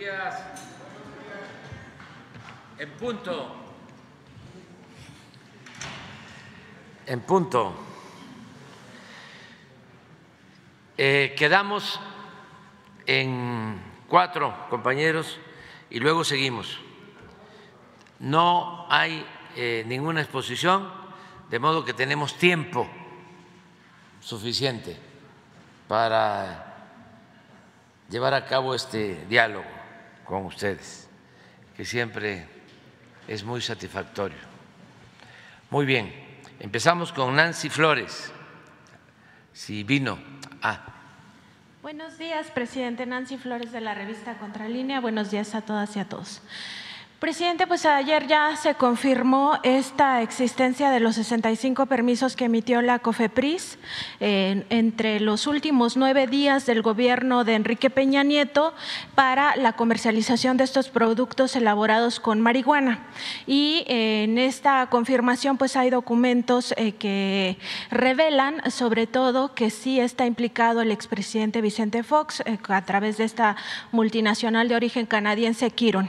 días. En punto. En punto. Eh, quedamos en cuatro compañeros y luego seguimos. No hay eh, ninguna exposición, de modo que tenemos tiempo suficiente para llevar a cabo este diálogo con ustedes, que siempre es muy satisfactorio. Muy bien, empezamos con Nancy Flores, si vino. Ah. Buenos días, presidente Nancy Flores de la revista Contralínea. Buenos días a todas y a todos. Presidente, pues ayer ya se confirmó esta existencia de los 65 permisos que emitió la COFEPRIS entre los últimos nueve días del gobierno de Enrique Peña Nieto para la comercialización de estos productos elaborados con marihuana. Y eh, en esta confirmación pues hay documentos eh, que revelan sobre todo que sí está implicado el expresidente Vicente Fox eh, a través de esta multinacional de origen canadiense Kiron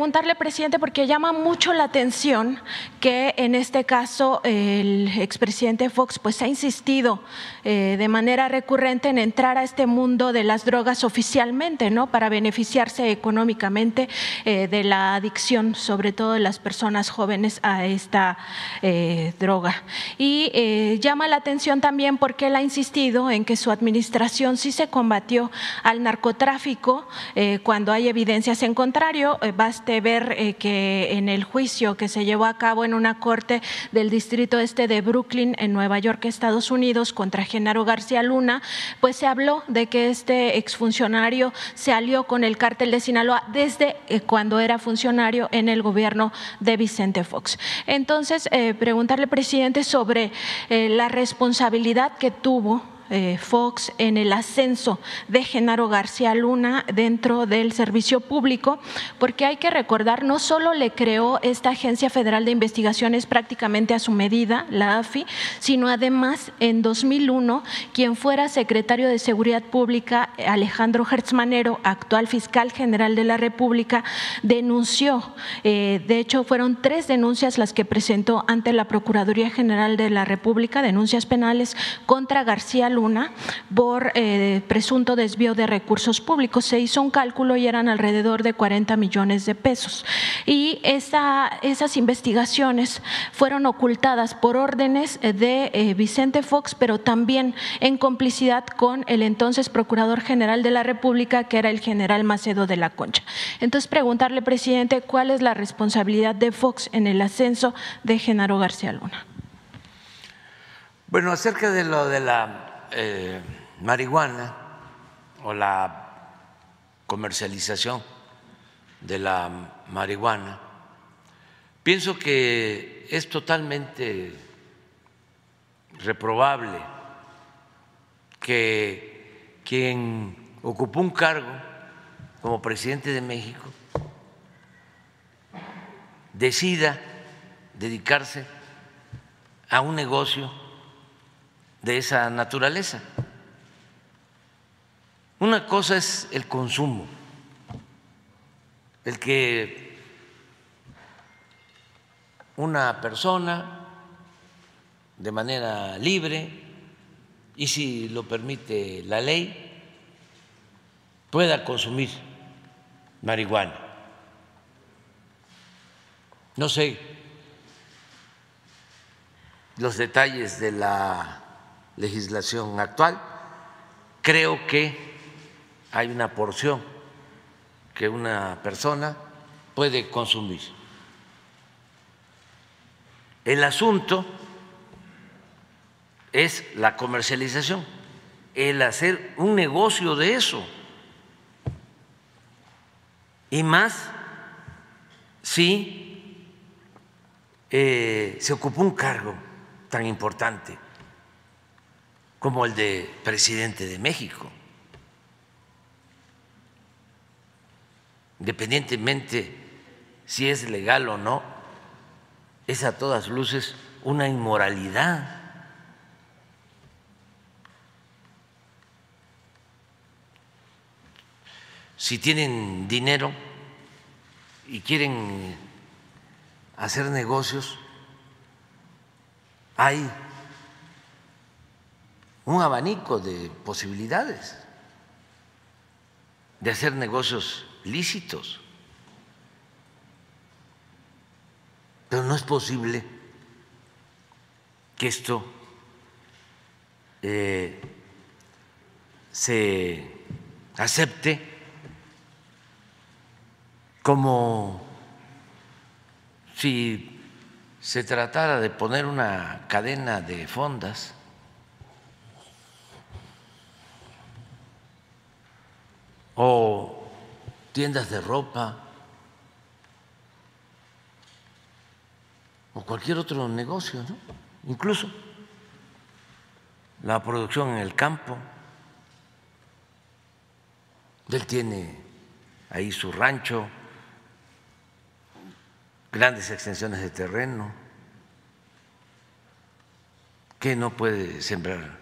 preguntarle, presidente, porque llama mucho la atención que en este caso el expresidente Fox pues ha insistido eh, de manera recurrente en entrar a este mundo de las drogas oficialmente, ¿no? Para beneficiarse económicamente eh, de la adicción, sobre todo de las personas jóvenes a esta eh, droga. Y llama la atención también porque él ha insistido en que su administración sí se combatió al narcotráfico cuando hay evidencias en contrario. Ver eh, que en el juicio que se llevó a cabo en una corte del distrito este de Brooklyn, en Nueva York, Estados Unidos, contra Genaro García Luna, pues se habló de que este exfuncionario se alió con el cártel de Sinaloa desde eh, cuando era funcionario en el gobierno de Vicente Fox. Entonces, eh, preguntarle, presidente, sobre la responsabilidad que tuvo eh, Fox en el ascenso de Genaro García Luna dentro del servicio público, porque hay que recordar, no solo le creó esta Agencia Federal de Investigaciones prácticamente a su medida, la AFI, sino además en 2001, quien fuera secretario de Seguridad Pública, Alejandro Hertzmanero, actual fiscal general de la República, denunció, eh, de hecho fueron tres denuncias las que presentó ante la Procuraduría General de la República, denuncias penales contra García Luna por eh, presunto desvío de recursos públicos. Se hizo un cálculo y eran alrededor de 40 millones de pesos. Y esas investigaciones fueron ocultadas por órdenes de eh, Vicente Fox, pero también en complicidad con el entonces Procurador General de la República, que era el general Macedo de la Concha. Entonces, preguntarle, presidente, cuál es la responsabilidad de Fox en el ascenso de Genaro García Luna. Bueno, acerca de lo de la eh, marihuana o la comercialización de la marihuana, pienso que es totalmente reprobable que quien ocupó un cargo como presidente de México decida dedicarse a un negocio de esa naturaleza. Una cosa es el consumo, el que una persona de manera libre y si lo permite la ley pueda consumir marihuana. No sé los detalles de la legislación actual. Creo que hay una porción que una persona puede consumir. El asunto es la comercialización, el hacer un negocio de eso. Y más si eh, se ocupó un cargo tan importante como el de presidente de México. Independientemente si es legal o no, es a todas luces una inmoralidad. si tienen dinero y quieren hacer negocios, hay un abanico de posibilidades de hacer negocios lícitos. Pero no es posible que esto eh, se acepte como si se tratara de poner una cadena de fondas o tiendas de ropa o cualquier otro negocio, ¿no? incluso la producción en el campo. Él tiene ahí su rancho, grandes extensiones de terreno, que no puede sembrar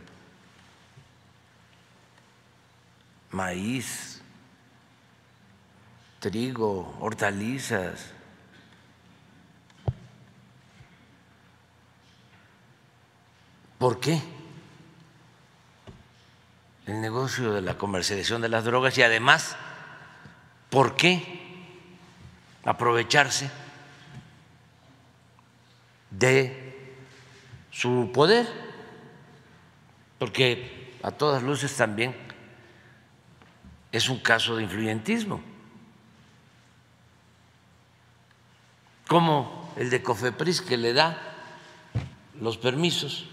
maíz, trigo, hortalizas. ¿Por qué? El negocio de la comercialización de las drogas y además, ¿por qué aprovecharse de su poder? Porque a todas luces también es un caso de influyentismo. Como el de Cofepris que le da los permisos.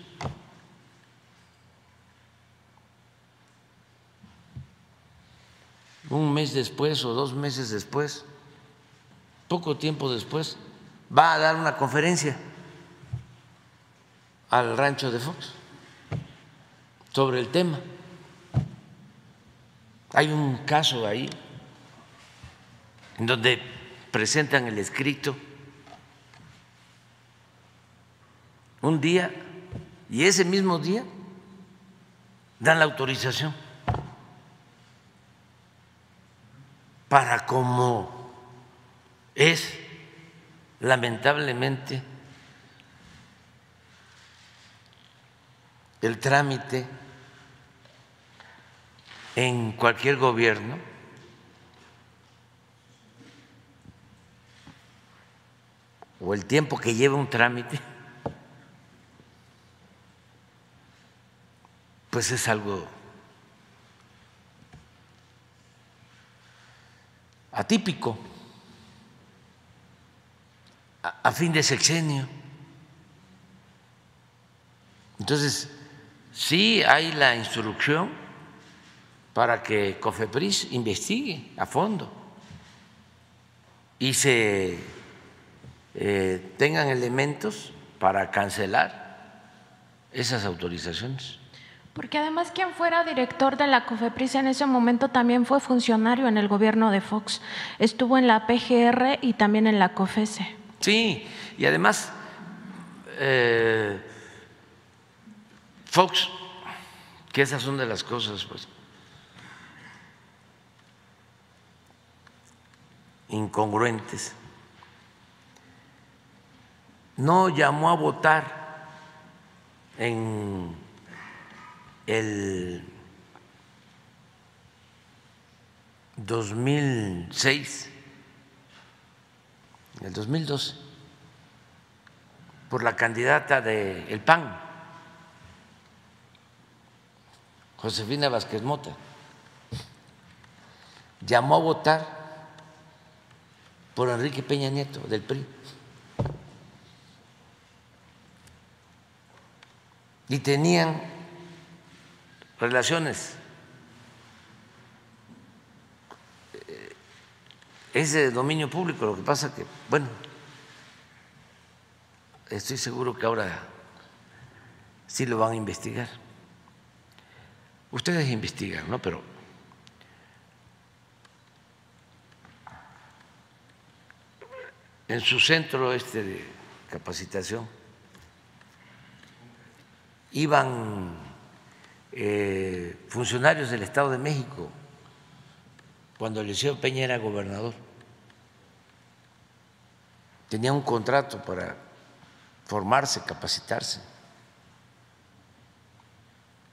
Un mes después o dos meses después, poco tiempo después, va a dar una conferencia al rancho de Fox sobre el tema. Hay un caso ahí en donde presentan el escrito un día y ese mismo día dan la autorización para como es lamentablemente el trámite en cualquier gobierno, o el tiempo que lleva un trámite, pues es algo atípico, a, fin de sexenio. Entonces, sí hay la instrucción para que COFEPRIS investigue a fondo y se eh, tengan elementos para cancelar esas autorizaciones. Porque además quien fuera director de la COFEPRIS en ese momento también fue funcionario en el gobierno de Fox. Estuvo en la PGR y también en la COFESE. Sí, y además eh, Fox, que esas son de las cosas, pues, incongruentes, no llamó a votar en el 2006, el 2012, por la candidata del el PAN, Josefina Vázquez Mota. Llamó a votar por Enrique Peña Nieto del PRI. Y tenían relaciones. Es de dominio público, lo que pasa que, bueno, estoy seguro que ahora sí lo van a investigar. Ustedes investigan, ¿no? Pero en su centro este de capacitación iban eh, funcionarios del Estado de México cuando Eliseo Peña era gobernador. Tenía un contrato para formarse, capacitarse.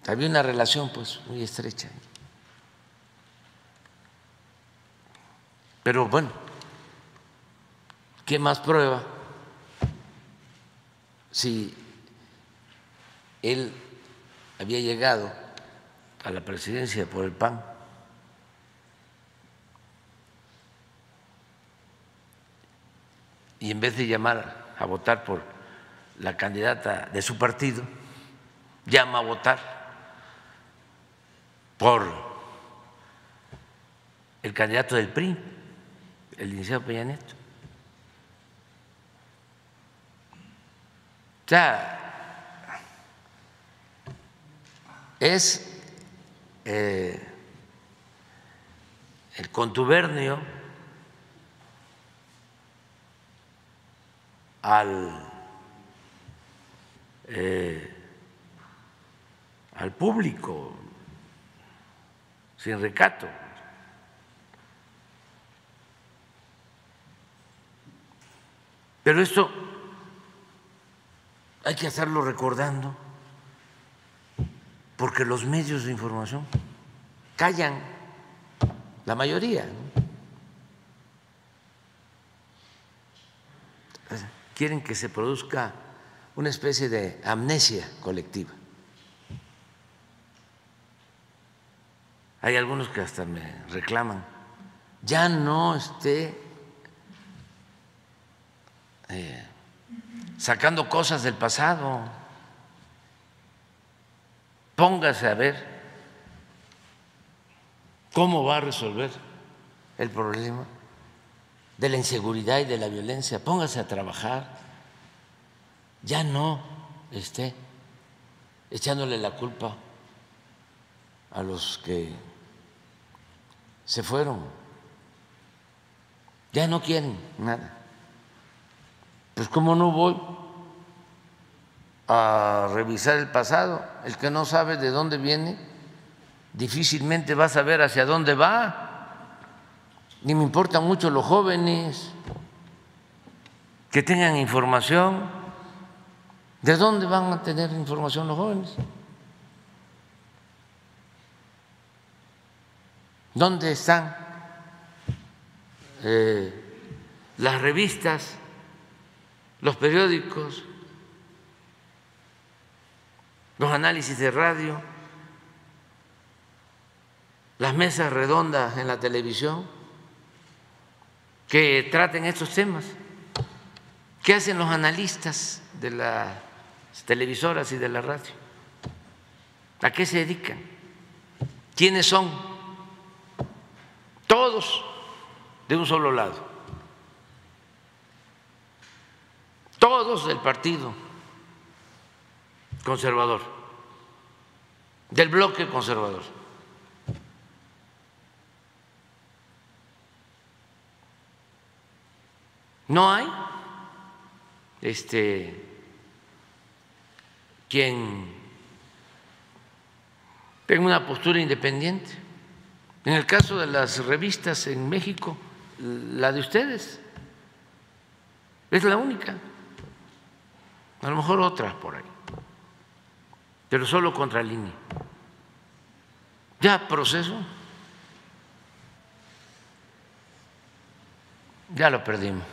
Había una relación pues muy estrecha. Pero bueno, ¿qué más prueba si él había llegado a la presidencia por el PAN? Y en vez de llamar a votar por la candidata de su partido, llama a votar por el candidato del PRI, el licenciado Peña Nieto. O sea, es eh, el contubernio al, eh, al público sin recato. Pero esto hay que hacerlo recordando, porque los medios de información callan, la mayoría. Quieren que se produzca una especie de amnesia colectiva. Hay algunos que hasta me reclaman, ya no esté eh, sacando cosas del pasado. Póngase a ver cómo va a resolver el problema de la inseguridad y de la violencia. Póngase a trabajar. Ya no esté echándole la culpa a los que se fueron. Ya no quieren nada. Pues cómo no voy a revisar el pasado, el que no sabe de dónde viene, difícilmente va a saber hacia dónde va. Ni me importan mucho los jóvenes que tengan información. ¿De dónde van a tener información los jóvenes? ¿Dónde están eh, las revistas los periódicos, los análisis de radio, las mesas redondas en la televisión que traten estos temas. ¿Qué hacen los analistas de las televisoras y de la radio? ¿A qué se dedican? ¿Quiénes son? Todos de un solo lado. todos del Partido Conservador, del bloque conservador. No hay este quien tenga una postura independiente. En el caso de las revistas en México, la de ustedes es la única a lo mejor otras por ahí, pero solo contra línea. Ya proceso, ya lo perdimos.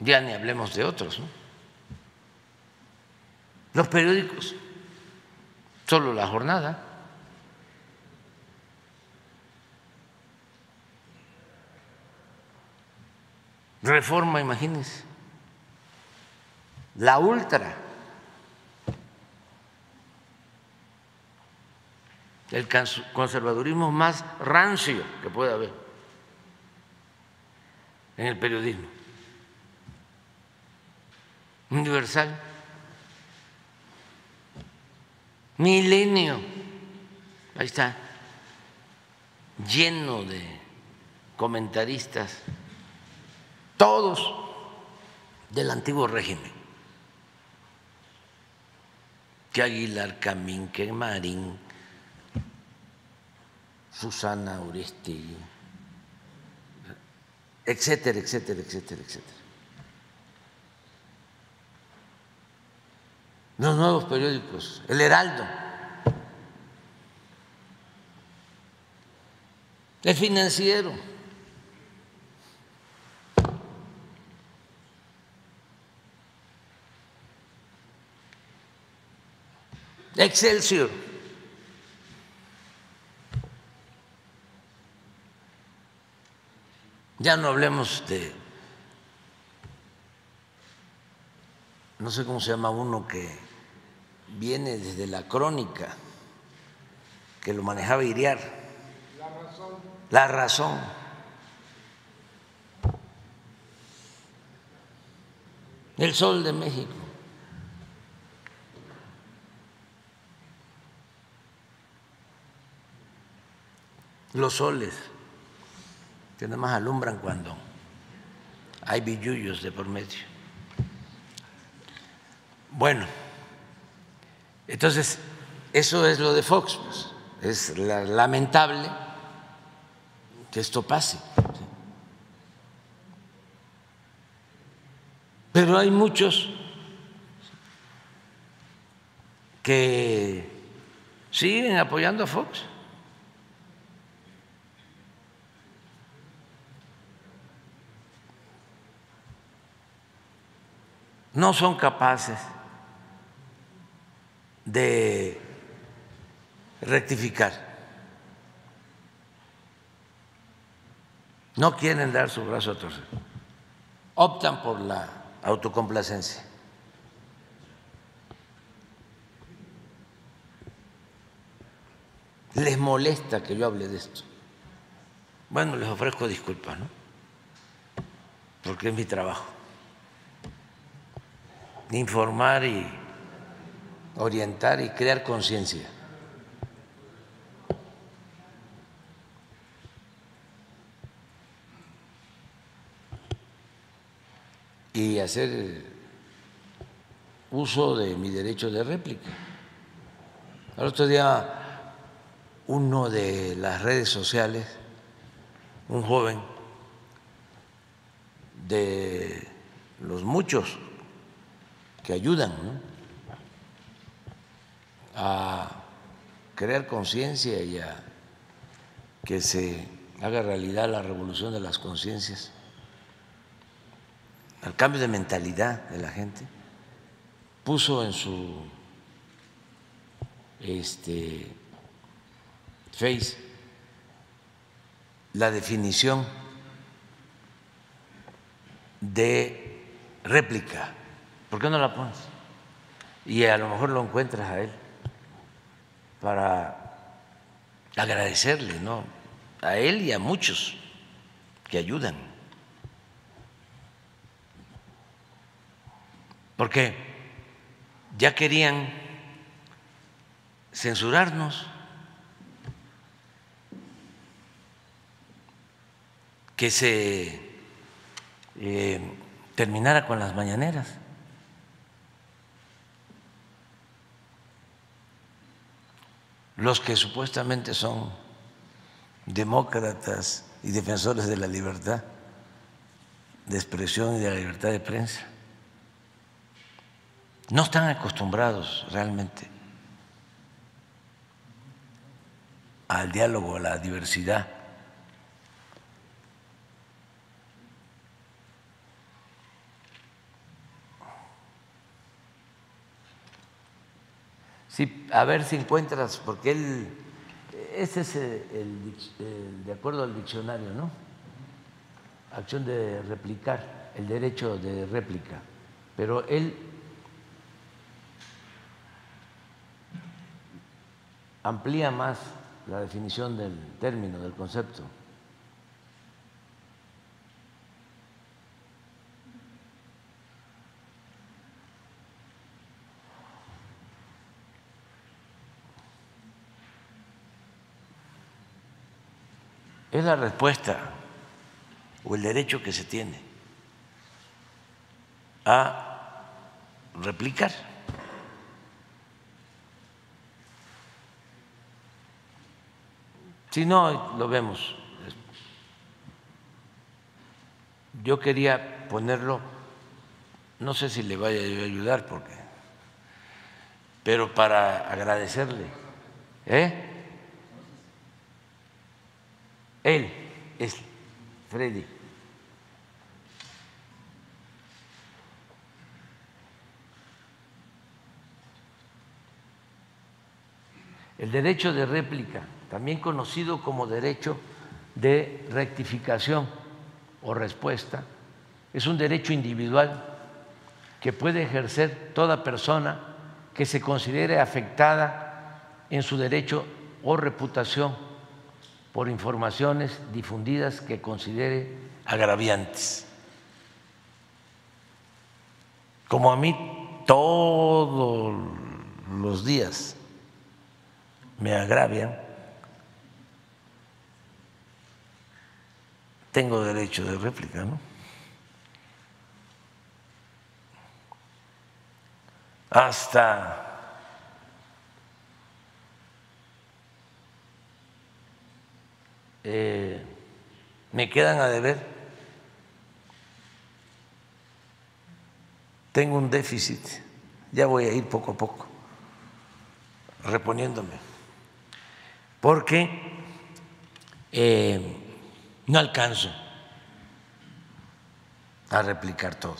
Ya ni hablemos de otros, ¿no? Los periódicos, solo la jornada. Reforma, imagínense. La ultra. El conservadurismo más rancio que puede haber en el periodismo. Universal. Milenio. Ahí está. Lleno de comentaristas todos del antiguo régimen, que Aguilar Camín, que Marín, Susana Urestegui, etcétera, etcétera, etcétera, etcétera. Los nuevos periódicos, El Heraldo, El Financiero. Excelsior. Ya no hablemos de, no sé cómo se llama uno que viene desde la crónica, que lo manejaba Iriar. La razón. La razón. El sol de México. Los soles, que nada más alumbran cuando hay billullos de por medio. Bueno, entonces, eso es lo de Fox. Pues. Es lamentable que esto pase. Pero hay muchos que siguen apoyando a Fox. No son capaces de rectificar. No quieren dar su brazo a torcer. Optan por la autocomplacencia. Les molesta que yo hable de esto. Bueno, les ofrezco disculpas, ¿no? Porque es mi trabajo informar y orientar y crear conciencia. Y hacer uso de mi derecho de réplica. El otro día uno de las redes sociales, un joven de los muchos que ayudan a crear conciencia y a que se haga realidad la revolución de las conciencias, al cambio de mentalidad de la gente, puso en su este, face la definición de réplica. ¿Por qué no la pones? Y a lo mejor lo encuentras a él para agradecerle, ¿no? A él y a muchos que ayudan. Porque ya querían censurarnos, que se eh, terminara con las mañaneras. Los que supuestamente son demócratas y defensores de la libertad de expresión y de la libertad de prensa, no están acostumbrados realmente al diálogo, a la diversidad. A ver si encuentras, porque él, ese es el, de acuerdo al diccionario, ¿no? Acción de replicar, el derecho de réplica. Pero él amplía más la definición del término, del concepto. Es la respuesta o el derecho que se tiene a replicar. Si no, lo vemos. Yo quería ponerlo, no sé si le vaya a ayudar, porque, pero para agradecerle. ¿Eh? Él es Freddy. El derecho de réplica, también conocido como derecho de rectificación o respuesta, es un derecho individual que puede ejercer toda persona que se considere afectada en su derecho o reputación por informaciones difundidas que considere agraviantes. Como a mí todos los días me agravian, tengo derecho de réplica, ¿no? Hasta eh, me quedan a deber. Tengo un déficit, ya voy a ir poco a poco reponiéndome porque eh, no alcanzo a replicar todo.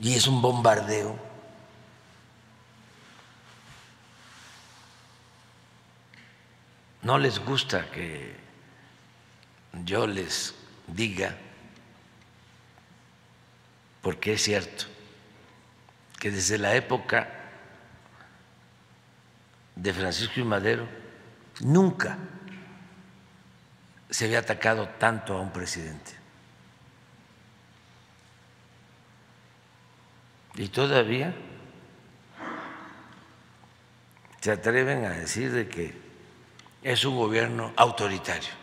Y es un bombardeo. No les gusta que yo les diga, porque es cierto, que desde la época de Francisco y Madero, nunca se había atacado tanto a un presidente. Y todavía se atreven a decir de que es un gobierno autoritario.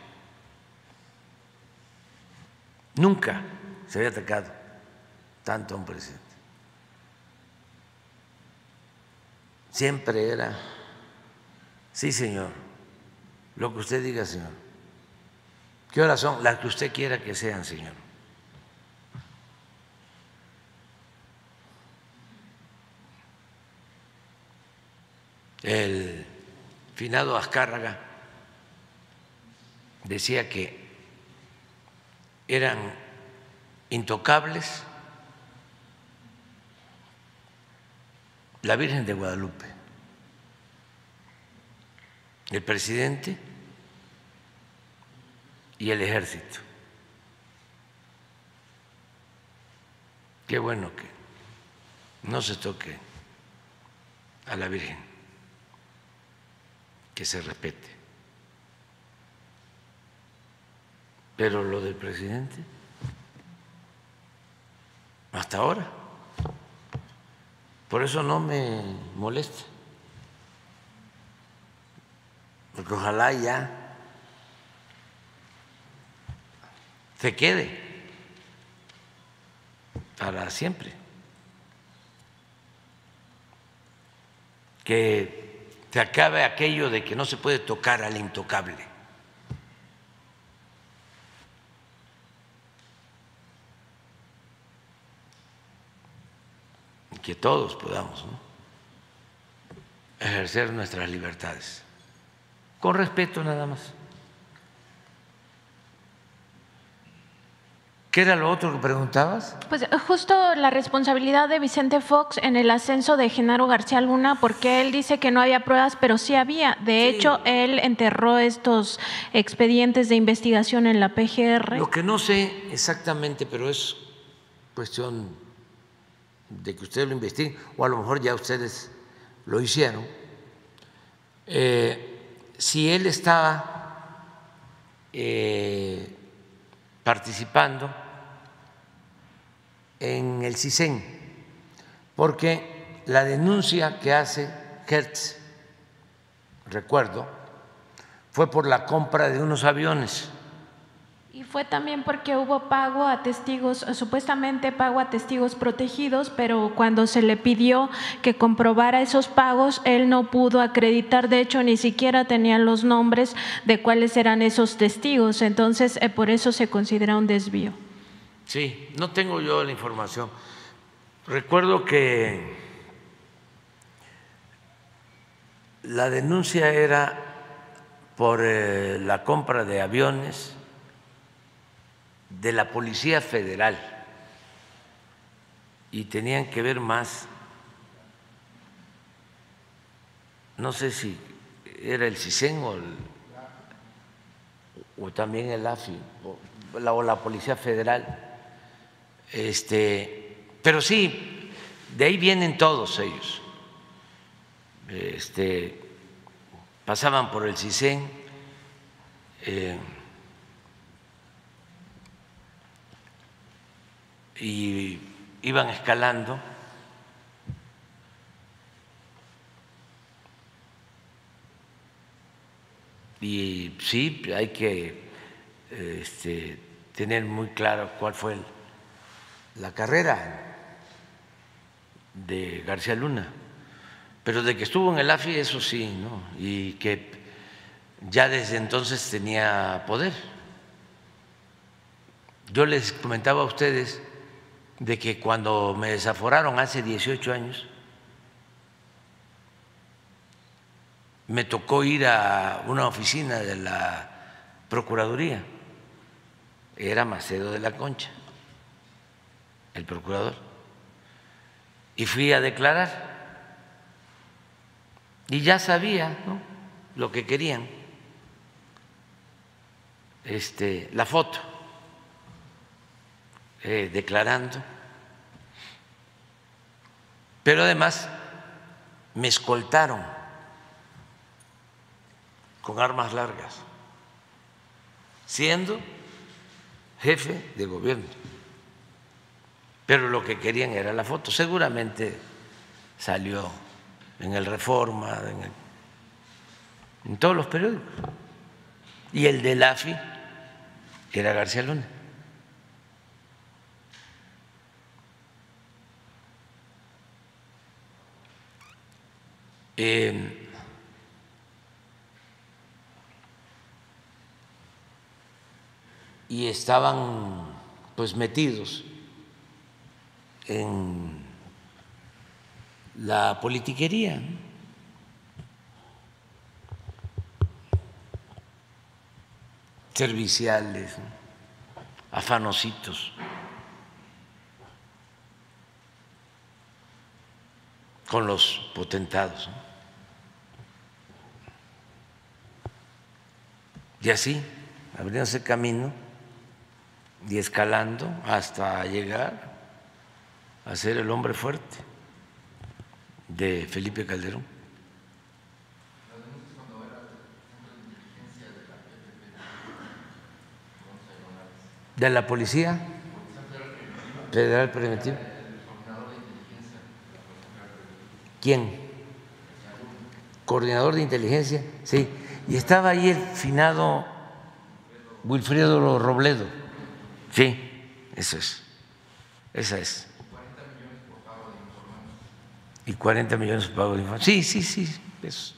Nunca se había atacado tanto a un presidente. Siempre era Sí, señor. Lo que usted diga, señor. ¿Qué horas son? Las que usted quiera que sean, señor. El finado Azcárraga decía que eran intocables la Virgen de Guadalupe el presidente y el ejército. Qué bueno que no se toque a la Virgen, que se respete. Pero lo del presidente, hasta ahora, por eso no me molesta porque ojalá ya se quede para siempre. Que se acabe aquello de que no se puede tocar al intocable. Que todos podamos ejercer nuestras libertades con respeto nada más. ¿Qué era lo otro que preguntabas? Pues justo la responsabilidad de Vicente Fox en el ascenso de Genaro García Luna, porque él dice que no había pruebas, pero sí había. De hecho, él enterró estos expedientes de investigación en la PGR. Lo que no sé exactamente, pero es cuestión de que ustedes lo investiguen, o a lo mejor ya ustedes lo hicieron. Eh, si él estaba eh, participando en el CISEN, porque la denuncia que hace Hertz, recuerdo, fue por la compra de unos aviones Y fue también porque hubo pago a testigos, supuestamente pago a testigos protegidos, pero cuando se le pidió que comprobara esos pagos, él no pudo acreditar, de hecho ni siquiera tenía los nombres de cuáles eran esos testigos, entonces eh, por eso se considera un desvío. Sí, no tengo yo la información. Recuerdo que la denuncia era por eh, la compra de aviones de la Policía Federal y tenían que ver más, no sé si era el CISEN o, o también el AFI o la, o la Policía Federal, este, pero sí, de ahí vienen todos ellos. Este, pasaban por el CISEN. Eh, y iban escalando. Y sí, hay que este, tener muy claro cuál fue la carrera de García Luna. Pero de que estuvo en el AFI, eso sí, ¿no? Y que ya desde entonces tenía poder. Yo les comentaba a ustedes de que cuando me desaforaron hace 18 años, me tocó ir a una oficina de la Procuraduría, era Macedo de la Concha, el procurador, y fui a declarar. Y ya sabía lo que querían, este, la foto, eh, declarando pero además me escoltaron con armas largas, siendo jefe de gobierno. Pero lo que querían era la foto. Seguramente salió en el Reforma, en, todos los periódicos. Y el del AFI era García Luna. Eh, y estaban pues metidos en la politiquería. serviciales, afanositos, con los potentados. Y así, abriéndose camino y escalando hasta llegar a ser el hombre fuerte de Felipe Calderón. De la Policía Federal Preventiva. ¿Quién? Coordinador de inteligencia, sí. Y estaba ahí el finado Wilfredo Robledo. Sí, eso es. Esa es. Y 40 millones por pago de informes. Sí, sí, sí. Eso.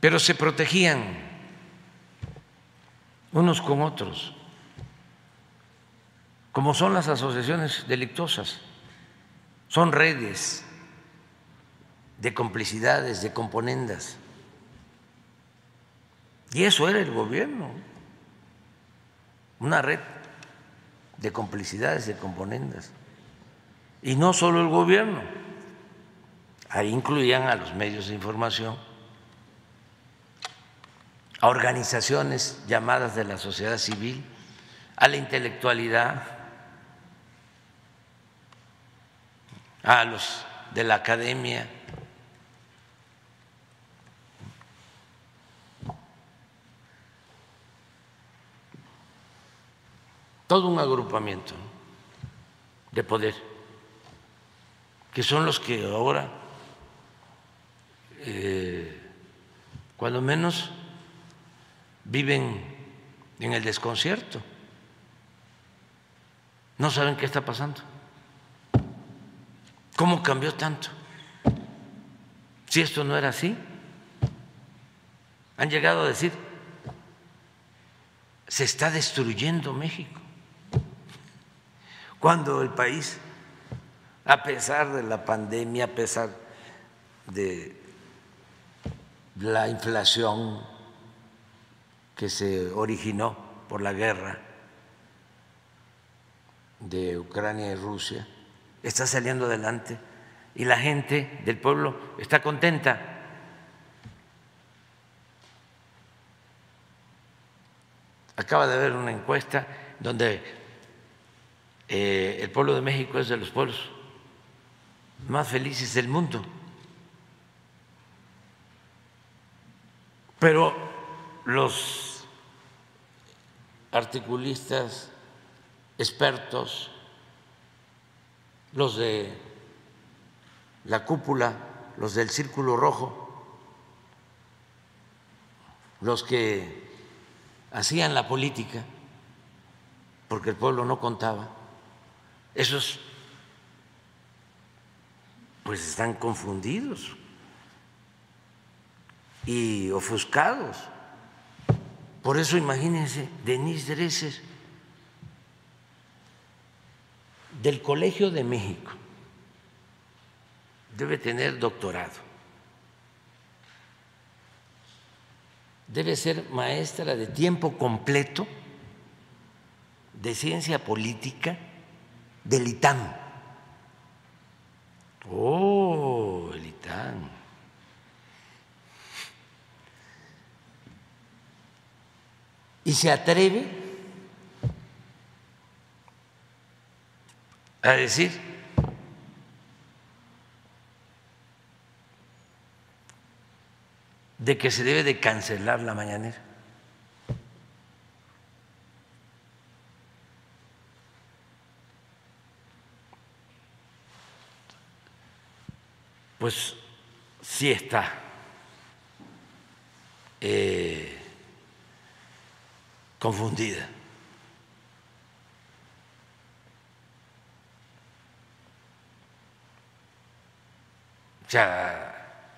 Pero se protegían unos con otros, como son las asociaciones delictuosas. Son redes de complicidades, de componendas. Y eso era el gobierno, una red de complicidades, de componendas. Y no solo el gobierno, ahí incluían a los medios de información, a organizaciones llamadas de la sociedad civil, a la intelectualidad, a los de la academia todo un agrupamiento de poder, que son los que ahora, eh, cuando menos, viven en el desconcierto. No saben qué está pasando. ¿Cómo cambió tanto? Si esto no era así, han llegado a decir, se está destruyendo México. Cuando el país, a pesar de la pandemia, a pesar de la inflación que se originó por la guerra de Ucrania y Rusia, está saliendo adelante y la gente del pueblo está contenta. Acaba de haber una encuesta donde eh, el pueblo de México es de los pueblos más felices del mundo. Pero los articulistas, expertos, los de la cúpula, los del círculo rojo, los que hacían la política, porque el pueblo no contaba, esos pues están confundidos y ofuscados. Por eso imagínense, Denise Dresser, del Colegio de México, debe tener doctorado, debe ser maestra de tiempo completo de ciencia política del ITAM. Oh, el ITAM. y se atreve a decir de que se debe de cancelar la mañanera. Pues sí está. Eh, confundida. O sea,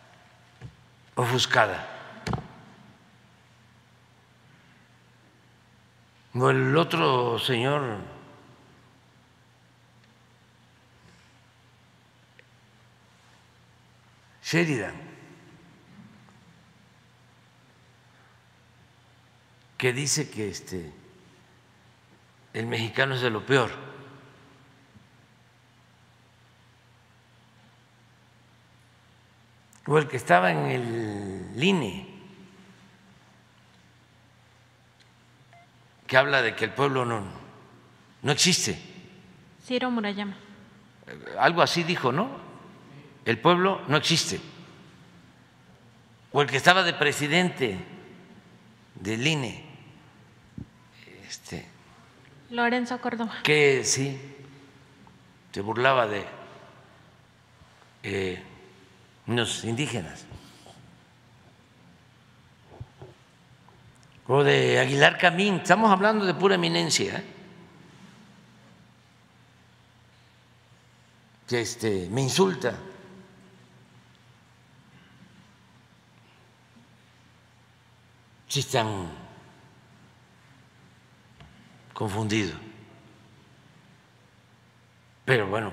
ofuscada. O el otro señor Sheridan que dice que este, el mexicano es de lo peor. O el que estaba en el INE, que habla de que el pueblo no, no existe. Ciro Murayama. Algo así dijo, ¿no? El pueblo no existe. O el que estaba de presidente del INE, Lorenzo Córdoba. Que sí, se burlaba de eh, los indígenas. O de Aguilar Camín, estamos hablando de pura eminencia. ¿eh? Que este, me insulta. Si están confundido. Pero bueno,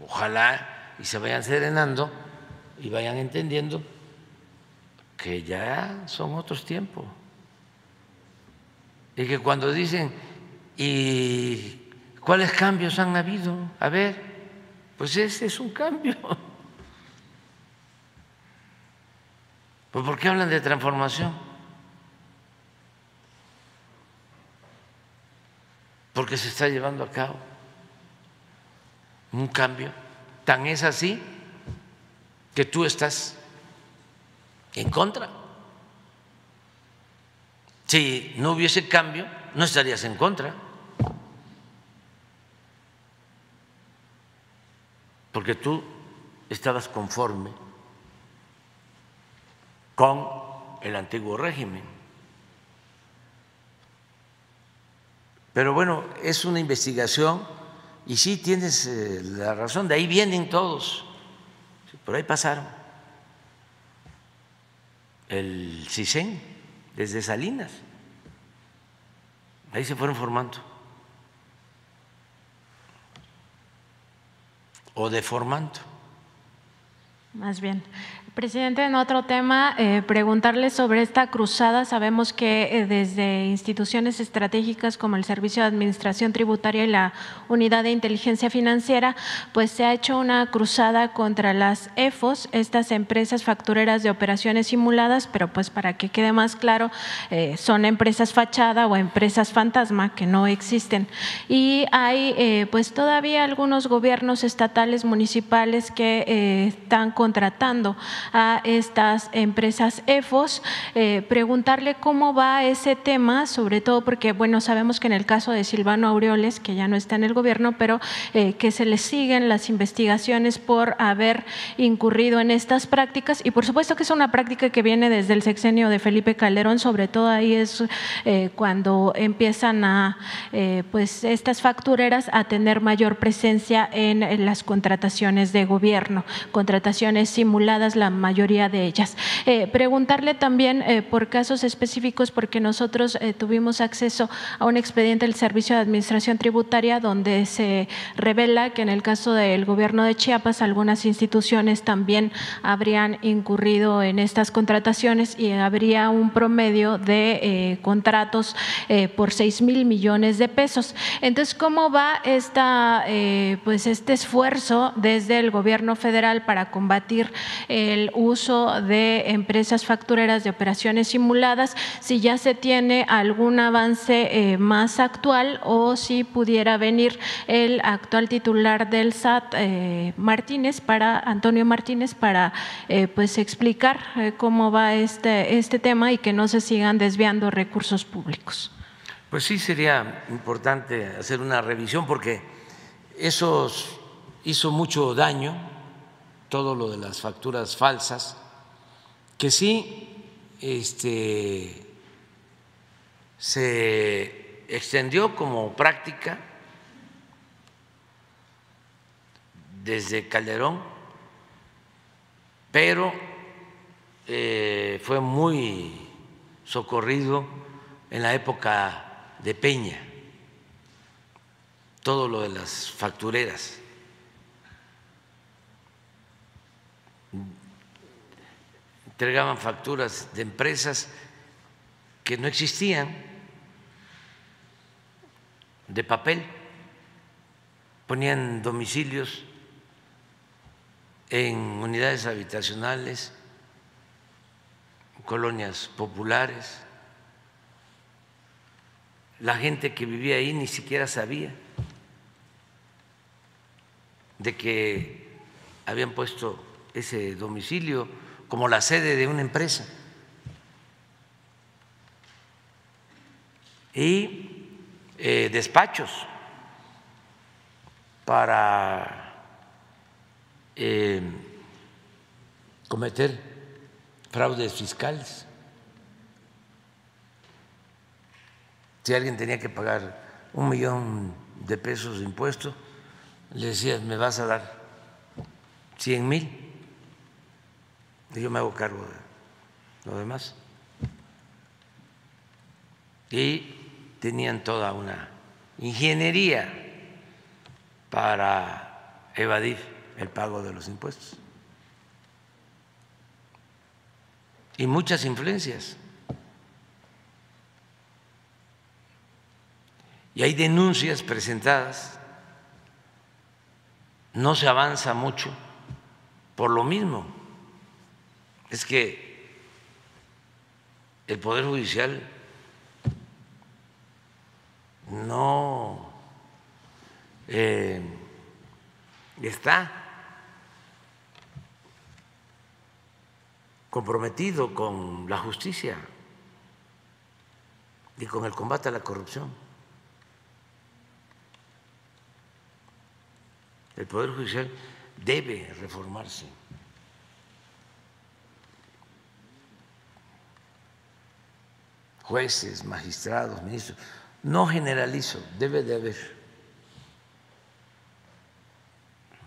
ojalá y se vayan serenando y vayan entendiendo que ya son otros tiempos. Y que cuando dicen, ¿y cuáles cambios han habido? A ver, pues ese es un cambio. ¿Pues por qué hablan de transformación? Porque se está llevando a cabo un cambio. Tan es así que tú estás en contra. Si no hubiese cambio, no estarías en contra. Porque tú estabas conforme con el antiguo régimen. Pero bueno, es una investigación y sí tienes eh, la razón, de ahí vienen todos, por ahí pasaron. El CISEN, desde Salinas, ahí se fueron formando. O deformando. Más bien. Presidente, en otro tema, eh, preguntarle sobre esta cruzada. Sabemos que eh, desde instituciones estratégicas como el Servicio de Administración Tributaria y la Unidad de Inteligencia Financiera, pues se ha hecho una cruzada contra las EFOS, estas empresas factureras de operaciones simuladas, pero pues para que quede más claro, eh, son empresas fachada o empresas fantasma que no existen. Y hay pues todavía algunos gobiernos estatales, municipales que están contratando a estas empresas EFOS, eh, preguntarle cómo va ese tema, sobre todo porque, bueno, sabemos que en el caso de Silvano Aureoles, que ya no está en el gobierno, pero eh, que se le siguen las investigaciones por haber incurrido en estas prácticas. Y por supuesto que es una práctica que viene desde el sexenio de Felipe Calderón, sobre todo ahí es eh, cuando empiezan a, pues, estas factureras a tener mayor presencia en, en las contrataciones de gobierno, contrataciones simuladas, la mayoría de ellas. Eh, preguntarle también eh, por casos específicos, porque nosotros eh, tuvimos acceso a un expediente del Servicio de Administración Tributaria donde se revela que en el caso del gobierno de Chiapas algunas instituciones también habrían incurrido en estas contrataciones y habría un promedio de contratos por 6 mil millones de pesos. Entonces, ¿cómo va esta, pues este esfuerzo desde el gobierno federal para combatir el uso de empresas factureras de operaciones simuladas, si ya se tiene algún avance eh, más actual o si pudiera venir el actual titular del SAT, eh, Martínez, para Antonio Martínez, para eh, pues explicar cómo va este, este tema y que no se sigan desviando recursos públicos. Pues sí sería importante hacer una revisión porque eso hizo mucho daño todo lo de las facturas falsas, que sí este, se extendió como práctica desde Calderón, pero eh, fue muy socorrido en la época de Peña, todo lo de las factureras. Entregaban facturas de empresas que no existían, de papel, ponían domicilios en unidades habitacionales, colonias populares. La gente que vivía ahí ni siquiera sabía de que habían puesto ese domicilio como la sede de una empresa. Y eh, despachos para eh, cometer fraudes fiscales. Si alguien tenía que pagar un millón de pesos de impuestos, le decías, me vas a dar cien mil yo me hago cargo de lo demás. Y tenían toda una ingeniería para evadir el pago de los impuestos. Y muchas influencias. Y hay denuncias presentadas. No se avanza mucho por lo mismo es que el Poder Judicial no eh, está comprometido con la justicia y con el combate a la corrupción. El Poder Judicial debe reformarse. Jueces, magistrados, ministros, no generalizo, debe de haber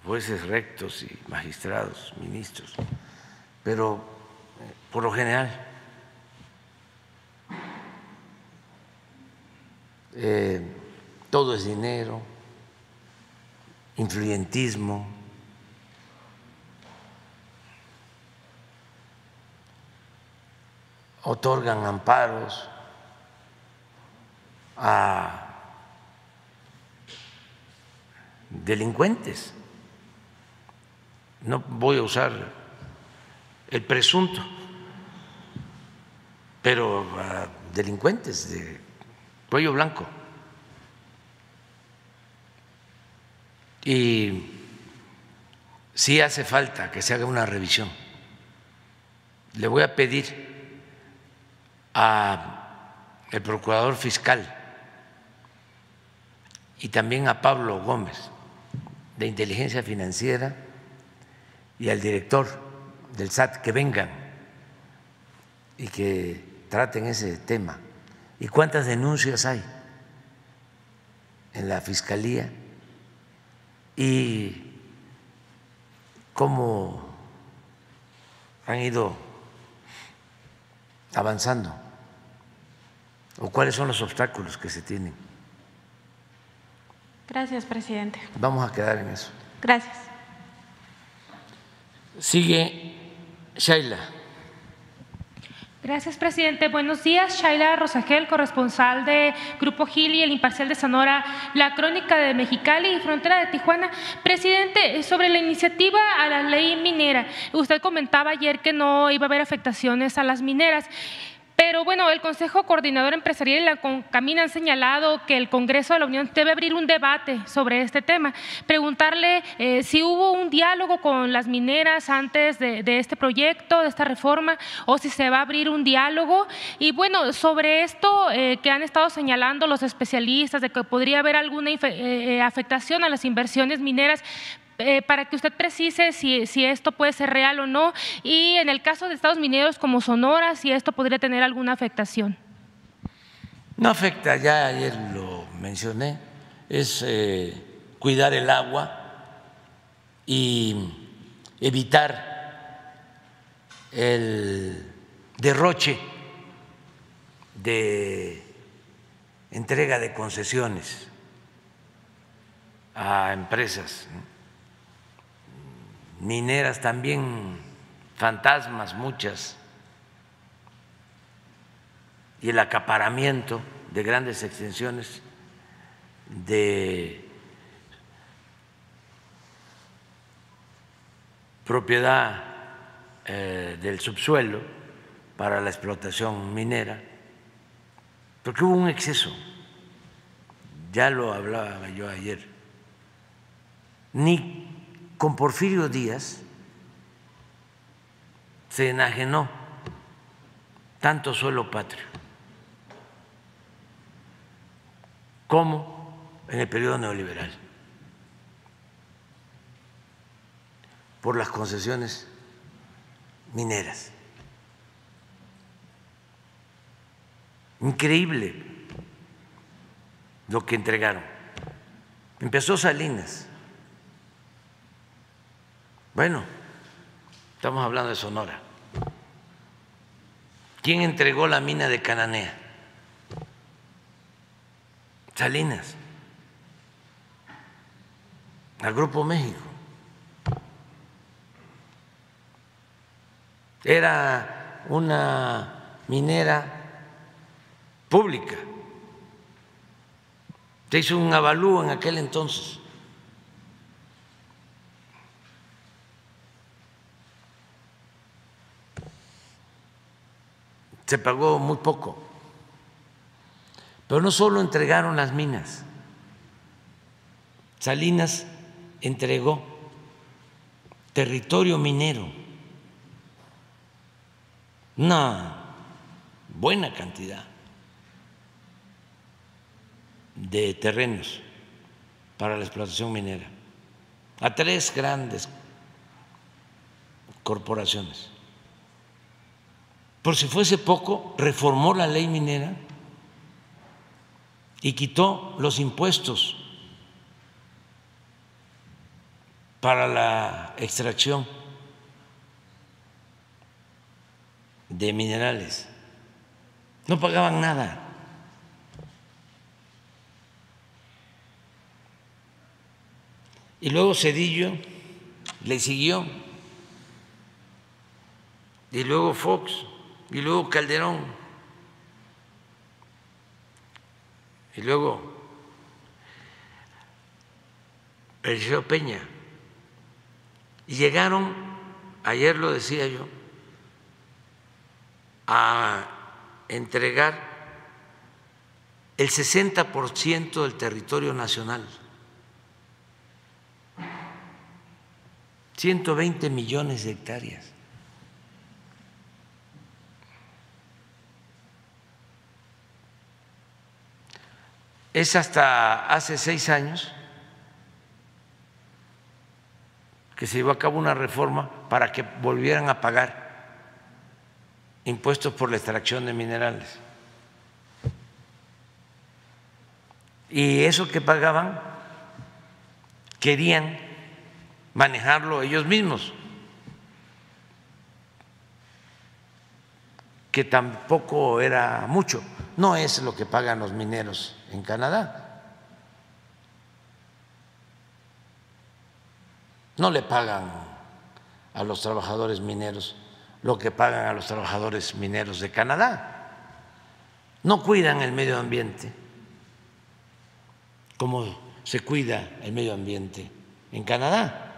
jueces rectos y magistrados, ministros, pero eh, por lo general eh, todo es dinero, influyentismo, otorgan amparos a delincuentes. No voy a usar el presunto, pero a delincuentes de cuello blanco. Y sí hace falta que se haga una revisión. Le voy a pedir al procurador fiscal y también a Pablo Gómez de inteligencia financiera y al director del SAT que vengan y que traten ese tema. ¿Y cuántas denuncias hay en la Fiscalía? ¿Y cómo han ido avanzando? ¿O cuáles son los obstáculos que se tienen? Gracias, presidente. Vamos a quedar en eso. Gracias. Sigue Shaila. Gracias, presidente. Buenos días. Shaila Rosagel, corresponsal de Grupo Gil y el Imparcial de Sonora, La Crónica de Mexicali y Frontera de Tijuana. Presidente, sobre la iniciativa a la ley minera, usted comentaba ayer que no iba a haber afectaciones a las mineras. Pero bueno, el Consejo Coordinador Empresarial y la CONCAMIN han señalado que el Congreso de la Unión debe abrir un debate sobre este tema. Preguntarle eh, si hubo un diálogo con las mineras antes de, este proyecto, de esta reforma, o si se va a abrir un diálogo. Y bueno, sobre esto eh, que han estado señalando los especialistas de que podría haber alguna eh, afectación a las inversiones mineras, eh, para que usted precise si, esto puede ser real o no y en el caso de estados mineros como Sonora, si esto podría tener alguna afectación. No afecta, ya ayer lo mencioné, es eh, cuidar el agua y evitar el derroche de entrega de concesiones a empresas mineras también, fantasmas muchas, y el acaparamiento de grandes extensiones de propiedad eh, del subsuelo para la explotación minera, porque hubo un exceso, ya lo hablaba yo ayer, ni con Porfirio Díaz se enajenó tanto suelo patrio como en el periodo neoliberal por las concesiones mineras. Increíble lo que entregaron. Empezó Salinas bueno, estamos hablando de Sonora. ¿Quién entregó la mina de Cananea? Salinas, al Grupo México. Era una minera pública. Se hizo un avalúo en aquel entonces. Se pagó muy poco. Pero no solo entregaron las minas, Salinas entregó territorio minero, una buena cantidad de terrenos para la explotación minera a tres grandes corporaciones. Por si fuese poco, reformó la ley minera y quitó los impuestos para la extracción de minerales. No pagaban nada. Y luego Cedillo le siguió. Y luego Fox. Y luego Calderón. Y luego Eliseo Peña. Y llegaron, ayer lo decía yo, a entregar el 60% del territorio nacional. 120 millones de hectáreas. Es hasta hace seis años que se llevó a cabo una reforma para que volvieran a pagar impuestos por la extracción de minerales. Y eso que pagaban querían manejarlo ellos mismos, que tampoco era mucho, no es lo que pagan los mineros en Canadá. No le pagan a los trabajadores mineros lo que pagan a los trabajadores mineros de Canadá. No cuidan el medio ambiente como se cuida el medio ambiente en Canadá,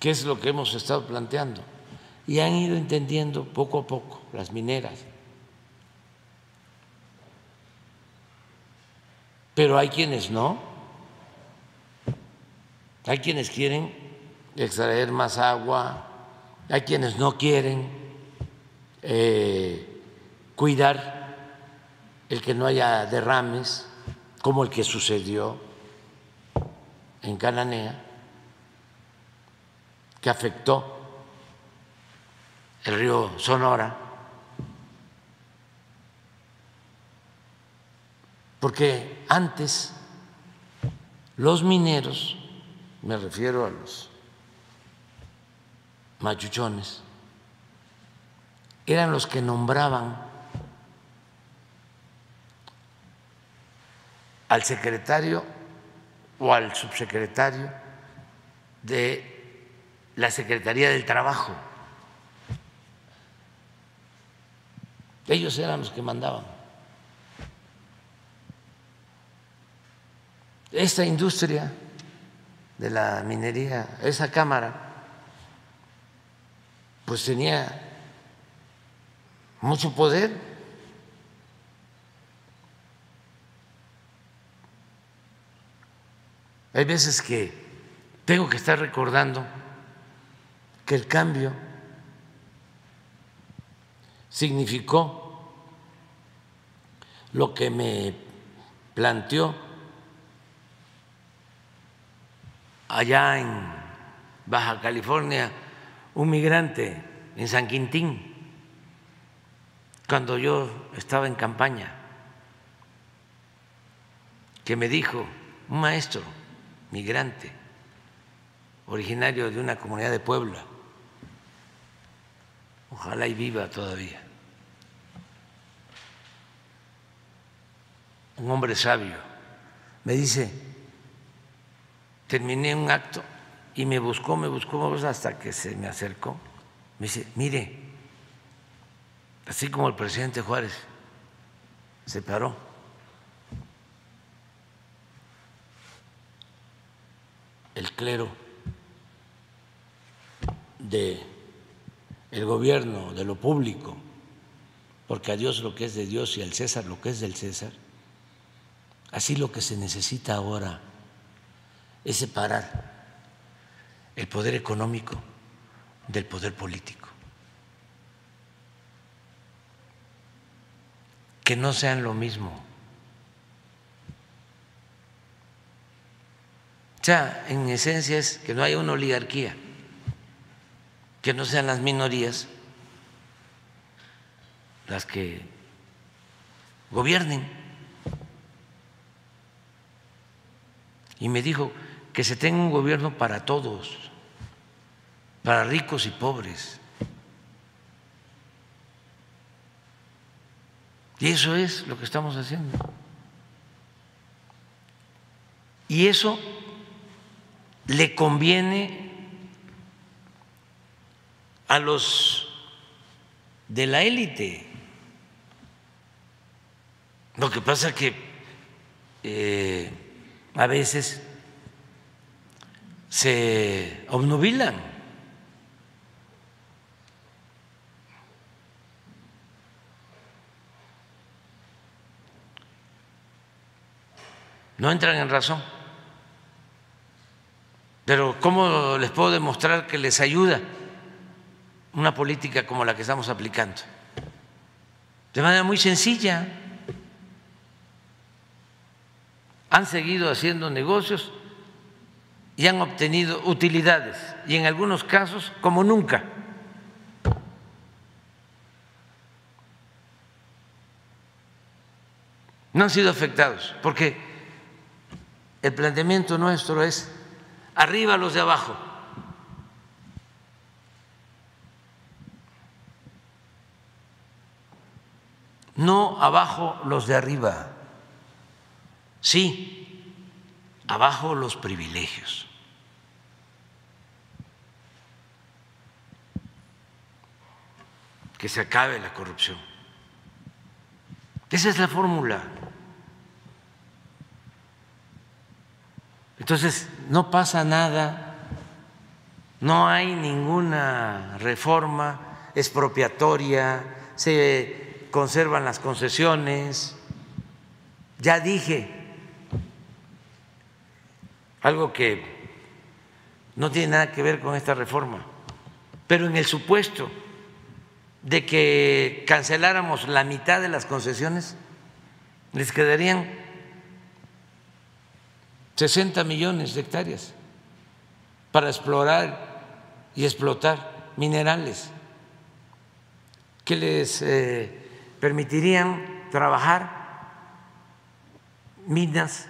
que es lo que hemos estado planteando. Y han ido entendiendo poco a poco las mineras. Pero hay quienes no. Hay quienes quieren extraer más agua, hay quienes no quieren eh, cuidar el que no haya derrames, como el que sucedió en Cananea, que afectó el río Sonora, porque antes los mineros, me refiero a los machuchones, eran los que nombraban al secretario o al subsecretario de la Secretaría del Trabajo. Ellos eran los que mandaban. Esta industria de la minería, esa cámara, pues tenía mucho poder. Hay veces que tengo que estar recordando que el cambio significó lo que me planteó allá en Baja California un migrante en San Quintín, cuando yo estaba en campaña, que me dijo, un maestro migrante, originario de una comunidad de Puebla, ojalá y viva todavía, un hombre sabio, me dice, terminé un acto y me buscó, me buscó hasta que se me acercó. Me dice, mire, así como el presidente Juárez se paró, el clero de el gobierno, de lo público, porque a Dios lo que es de Dios y al César lo que es del César, así lo que se necesita ahora es separar el poder económico del poder político. Que no sean lo mismo. O sea, en esencia es que no haya una oligarquía, que no sean las minorías las que gobiernen. Y me dijo que se tenga un gobierno para todos, para ricos y pobres. Y eso es lo que estamos haciendo. Y eso le conviene a los de la élite. Lo que pasa que eh, a veces se obnubilan. No entran en razón. Pero ¿cómo les puedo demostrar que les ayuda una política como la que estamos aplicando? De manera muy sencilla. Han seguido haciendo negocios y han obtenido utilidades, y en algunos casos como nunca. No han sido afectados, porque el planteamiento nuestro es arriba los de abajo. No abajo los de arriba. Sí, abajo los privilegios. Que se acabe la corrupción. Esa es la fórmula. Entonces, no pasa nada, no hay ninguna reforma expropiatoria, se conservan las concesiones. Ya dije algo que no tiene nada que ver con esta reforma, pero en el supuesto de que canceláramos la mitad de las concesiones, les quedarían 60 millones de hectáreas para explorar y explotar minerales que les eh, permitirían trabajar minas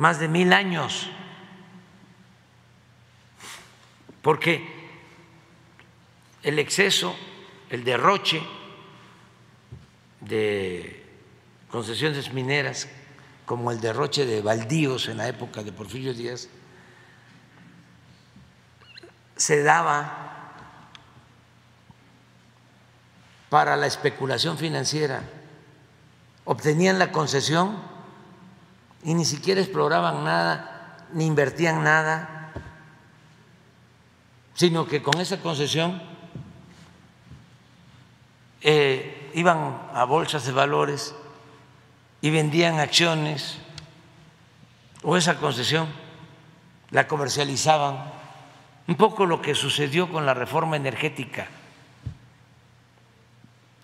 más de mil años, porque el exceso, el derroche de concesiones mineras como el derroche de baldíos en la época de Porfirio Díaz, se daba para la especulación financiera. Obtenían la concesión y ni siquiera exploraban nada, ni invertían nada, sino que con esa concesión eh, iban a bolsas de valores y vendían acciones o esa concesión la comercializaban. Un poco lo que sucedió con la reforma energética.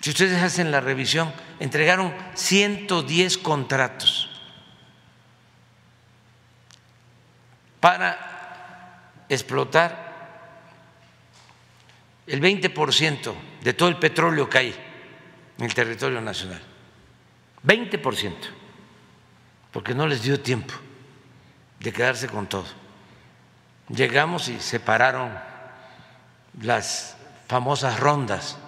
Si ustedes hacen la revisión, entregaron 110 contratos para explotar el 20% de todo el petróleo que hay en el territorio nacional. 20%, porque no les dio tiempo de quedarse con todo. Llegamos y separaron las famosas rondas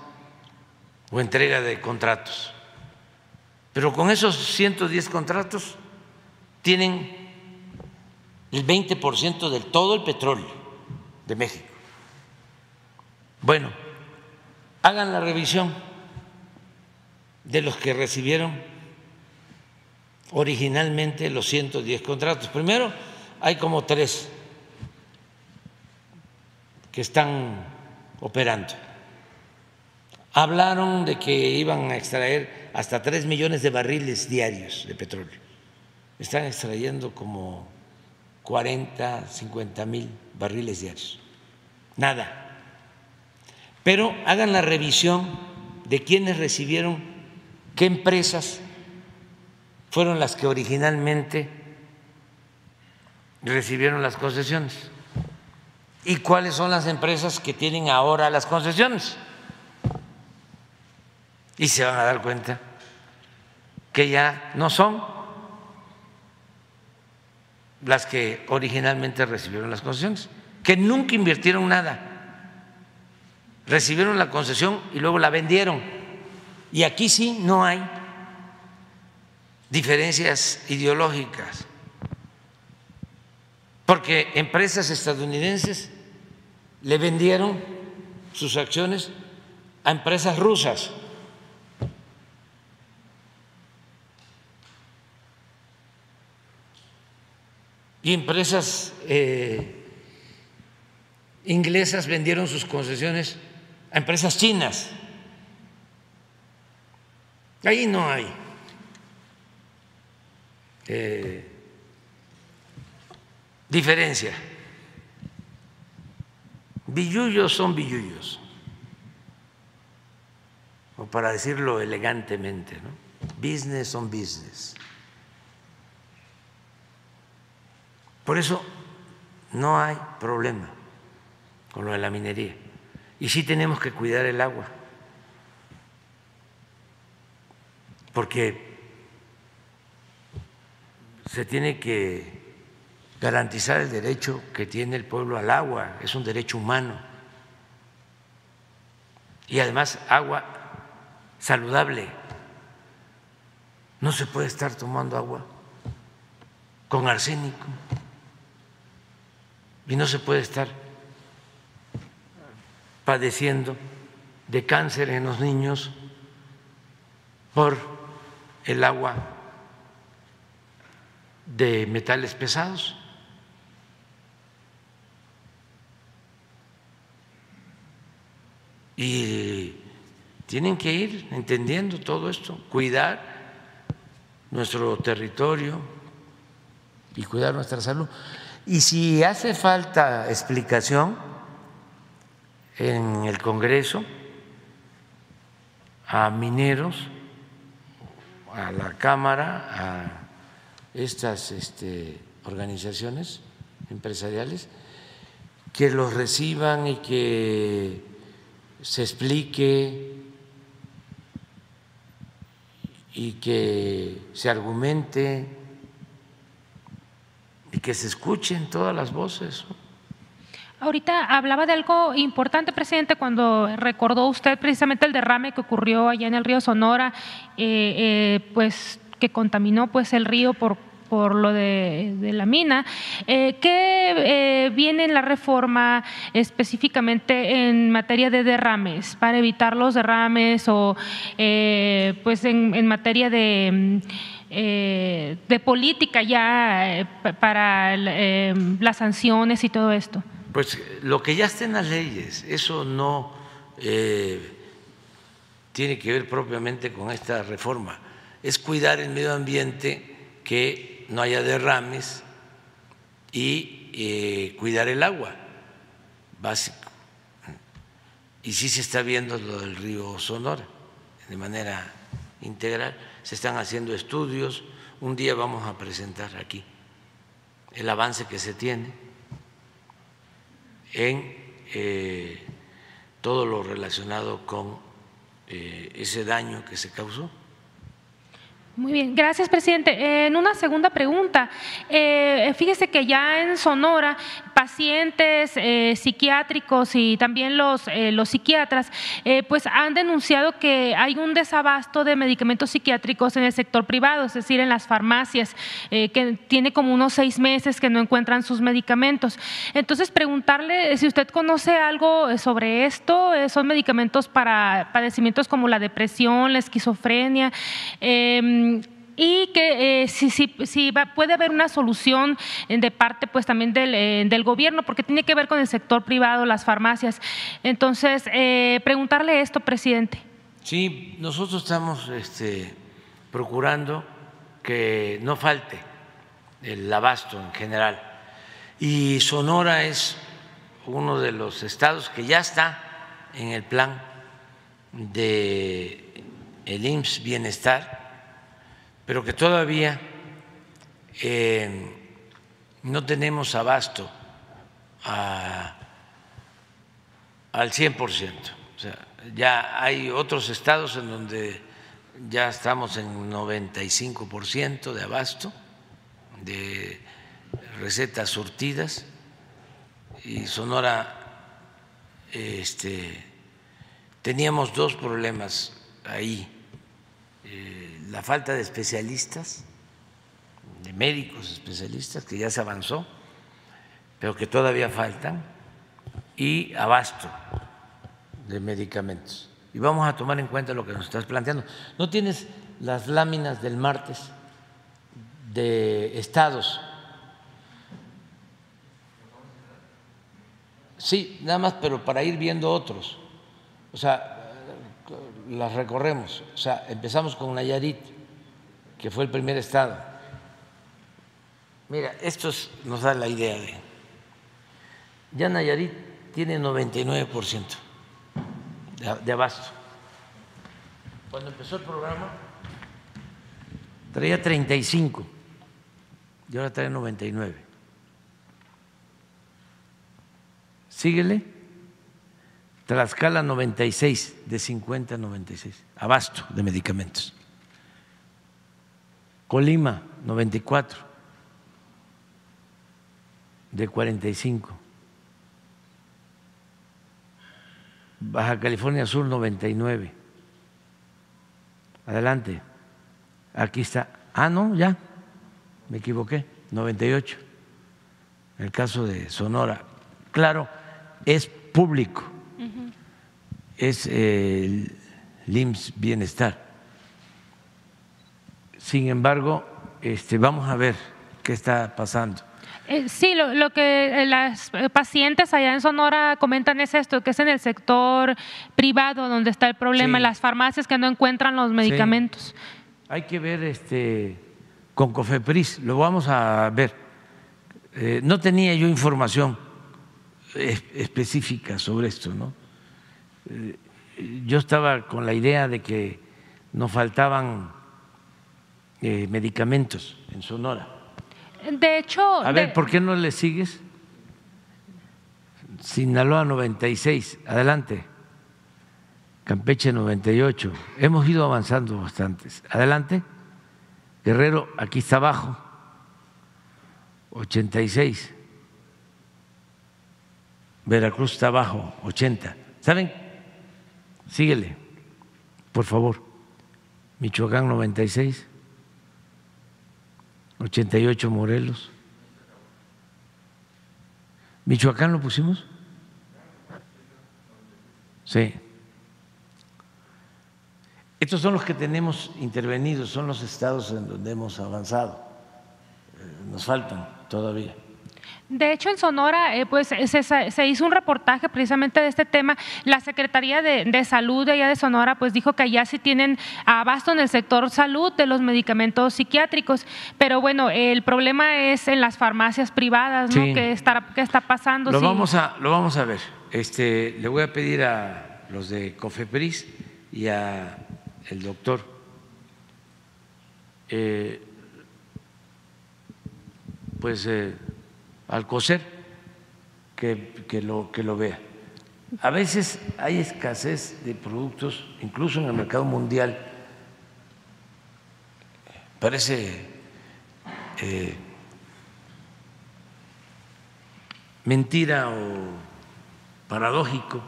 o entrega de contratos. Pero con esos 110 contratos tienen el 20% de todo el petróleo de México. Bueno, hagan la revisión de los que recibieron originalmente los 110 contratos. Primero, hay como tres que están operando. Hablaron de que iban a extraer hasta 3 millones de barriles diarios de petróleo. Están extrayendo como 40, 50 mil barriles diarios. Nada. Pero hagan la revisión de quiénes recibieron, qué empresas fueron las que originalmente recibieron las concesiones. ¿Y cuáles son las empresas que tienen ahora las concesiones? Y se van a dar cuenta que ya no son las que originalmente recibieron las concesiones, que nunca invirtieron nada, recibieron la concesión y luego la vendieron. Y aquí sí no hay diferencias ideológicas, porque empresas estadounidenses le vendieron sus acciones a empresas rusas. Y empresas eh, inglesas vendieron sus concesiones a empresas chinas. Ahí no hay eh, diferencia. Billullos son billullos, o para decirlo elegantemente, ¿no? Business son business. Por eso no hay problema con lo de la minería. Y sí tenemos que cuidar el agua, porque se tiene que garantizar el derecho que tiene el pueblo al agua, es un derecho humano. Y además agua saludable. No se puede estar tomando agua con arsénico y no se puede estar padeciendo de cáncer en los niños por el agua de metales pesados. Y tienen que ir entendiendo todo esto, cuidar nuestro territorio y cuidar nuestra salud. Y si hace falta explicación en el Congreso a mineros, a la Cámara, a estas este, organizaciones empresariales, que los reciban y que se explique y que se argumente y que se escuchen todas las voces. Ahorita hablaba de algo importante, presidente, cuando recordó usted precisamente el derrame que ocurrió allá en el río Sonora, eh, eh, pues que contaminó pues el río por por lo de, la mina. Eh, ¿Qué viene en la reforma específicamente en materia de derrames, para evitar los derrames o pues en, materia de, de política ya para las sanciones y todo esto? Pues lo que ya está en las leyes, eso no tiene que ver propiamente con esta reforma, es cuidar el medio ambiente que no haya derrames y eh, cuidar el agua, básico. Y sí se está viendo lo del río Sonora de manera integral, se están haciendo estudios, un día vamos a presentar aquí el avance que se tiene en eh, todo lo relacionado con eh, ese daño que se causó. Muy bien, gracias, presidente. En una segunda pregunta, eh, fíjese que ya en Sonora, pacientes eh, psiquiátricos y también los, eh, los psiquiatras, pues han denunciado que hay un desabasto de medicamentos psiquiátricos en el sector privado, es decir, en las farmacias, que tiene como unos seis meses que no encuentran sus medicamentos. Entonces, preguntarle si usted conoce algo sobre esto, son medicamentos para padecimientos como la depresión, la esquizofrenia. Em, y que eh, si, puede haber una solución de parte pues también del, eh, del, gobierno, porque tiene que ver con el sector privado, las farmacias. Entonces, eh, preguntarle esto, presidente. Sí, nosotros estamos este, procurando que no falte el abasto en general. Y Sonora es uno de los estados que ya está en el plan de el IMSS Bienestar pero que todavía eh, no tenemos abasto al 100%. O sea, ya hay otros estados en donde ya estamos en 95% de abasto de recetas surtidas y Sonora este, teníamos dos problemas ahí, eh, la falta de especialistas, de médicos especialistas, que ya se avanzó, pero que todavía faltan, y abasto de medicamentos. Y vamos a tomar en cuenta lo que nos estás planteando. ¿No tienes las láminas del martes de estados? Sí, nada más, pero para ir viendo otros. O sea, las recorremos. O sea, empezamos con Nayarit, que fue el primer estado. Mira, esto nos da la idea de. Ya Nayarit tiene 99% de abasto. Cuando empezó el programa traía 35 y ahora trae 99. Síguele. Tlaxcala 96, de 50 a 96. Abasto de medicamentos. Colima 94, de 45. Baja California Sur 99. Adelante. Aquí está. Ah, no, ya. Me equivoqué. 98. El caso de Sonora. Claro, es público. Es el LIMS Bienestar. Sin embargo, este, vamos a ver qué está pasando. Eh, sí, lo, que eh, las eh, pacientes allá en Sonora comentan es esto, que es en el sector privado donde está el problema, las farmacias que no encuentran los medicamentos. Hay que ver este con Cofepris, lo vamos a ver. no tenía yo información específica sobre esto, ¿no? Yo estaba con la idea de que nos faltaban medicamentos en Sonora de hecho. A ver, ¿por qué no le sigues? Sinaloa 96, adelante. Campeche 98. Hemos ido avanzando bastantes. Adelante. Guerrero, aquí está abajo. 86. Veracruz está abajo, 80. ¿Saben? Síguele, por favor. Michoacán 96. 88 Morelos. ¿Michoacán lo pusimos? Sí. Estos son los que tenemos intervenidos, son los estados en donde hemos avanzado. Eh, nos faltan todavía. De hecho, en Sonora, eh, pues se, hizo un reportaje precisamente de este tema. La Secretaría de, Salud de allá de Sonora, pues dijo que allá sí tienen abasto en el sector salud de los medicamentos psiquiátricos. Pero bueno, el problema es en las farmacias privadas, ¿no? ¿Qué está, está pasando? Lo, vamos a, lo vamos a ver. Este, le voy a pedir a los de Cofepris y a el doctor eh, pues eh, al coser que, lo, que lo vea. A veces hay escasez de productos, incluso en el mercado mundial. Parece eh, mentira o paradójico,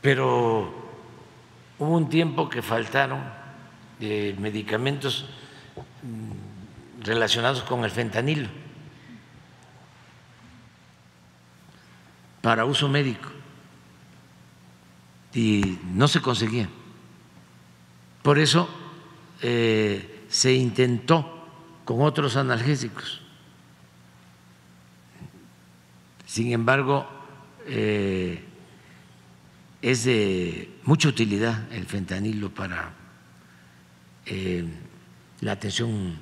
pero hubo un tiempo que faltaron de medicamentos mm, relacionados con el fentanilo para uso médico y no se conseguía. Por eso eh, se intentó con otros analgésicos. Sin embargo, eh, es de mucha utilidad el fentanilo para eh, la atención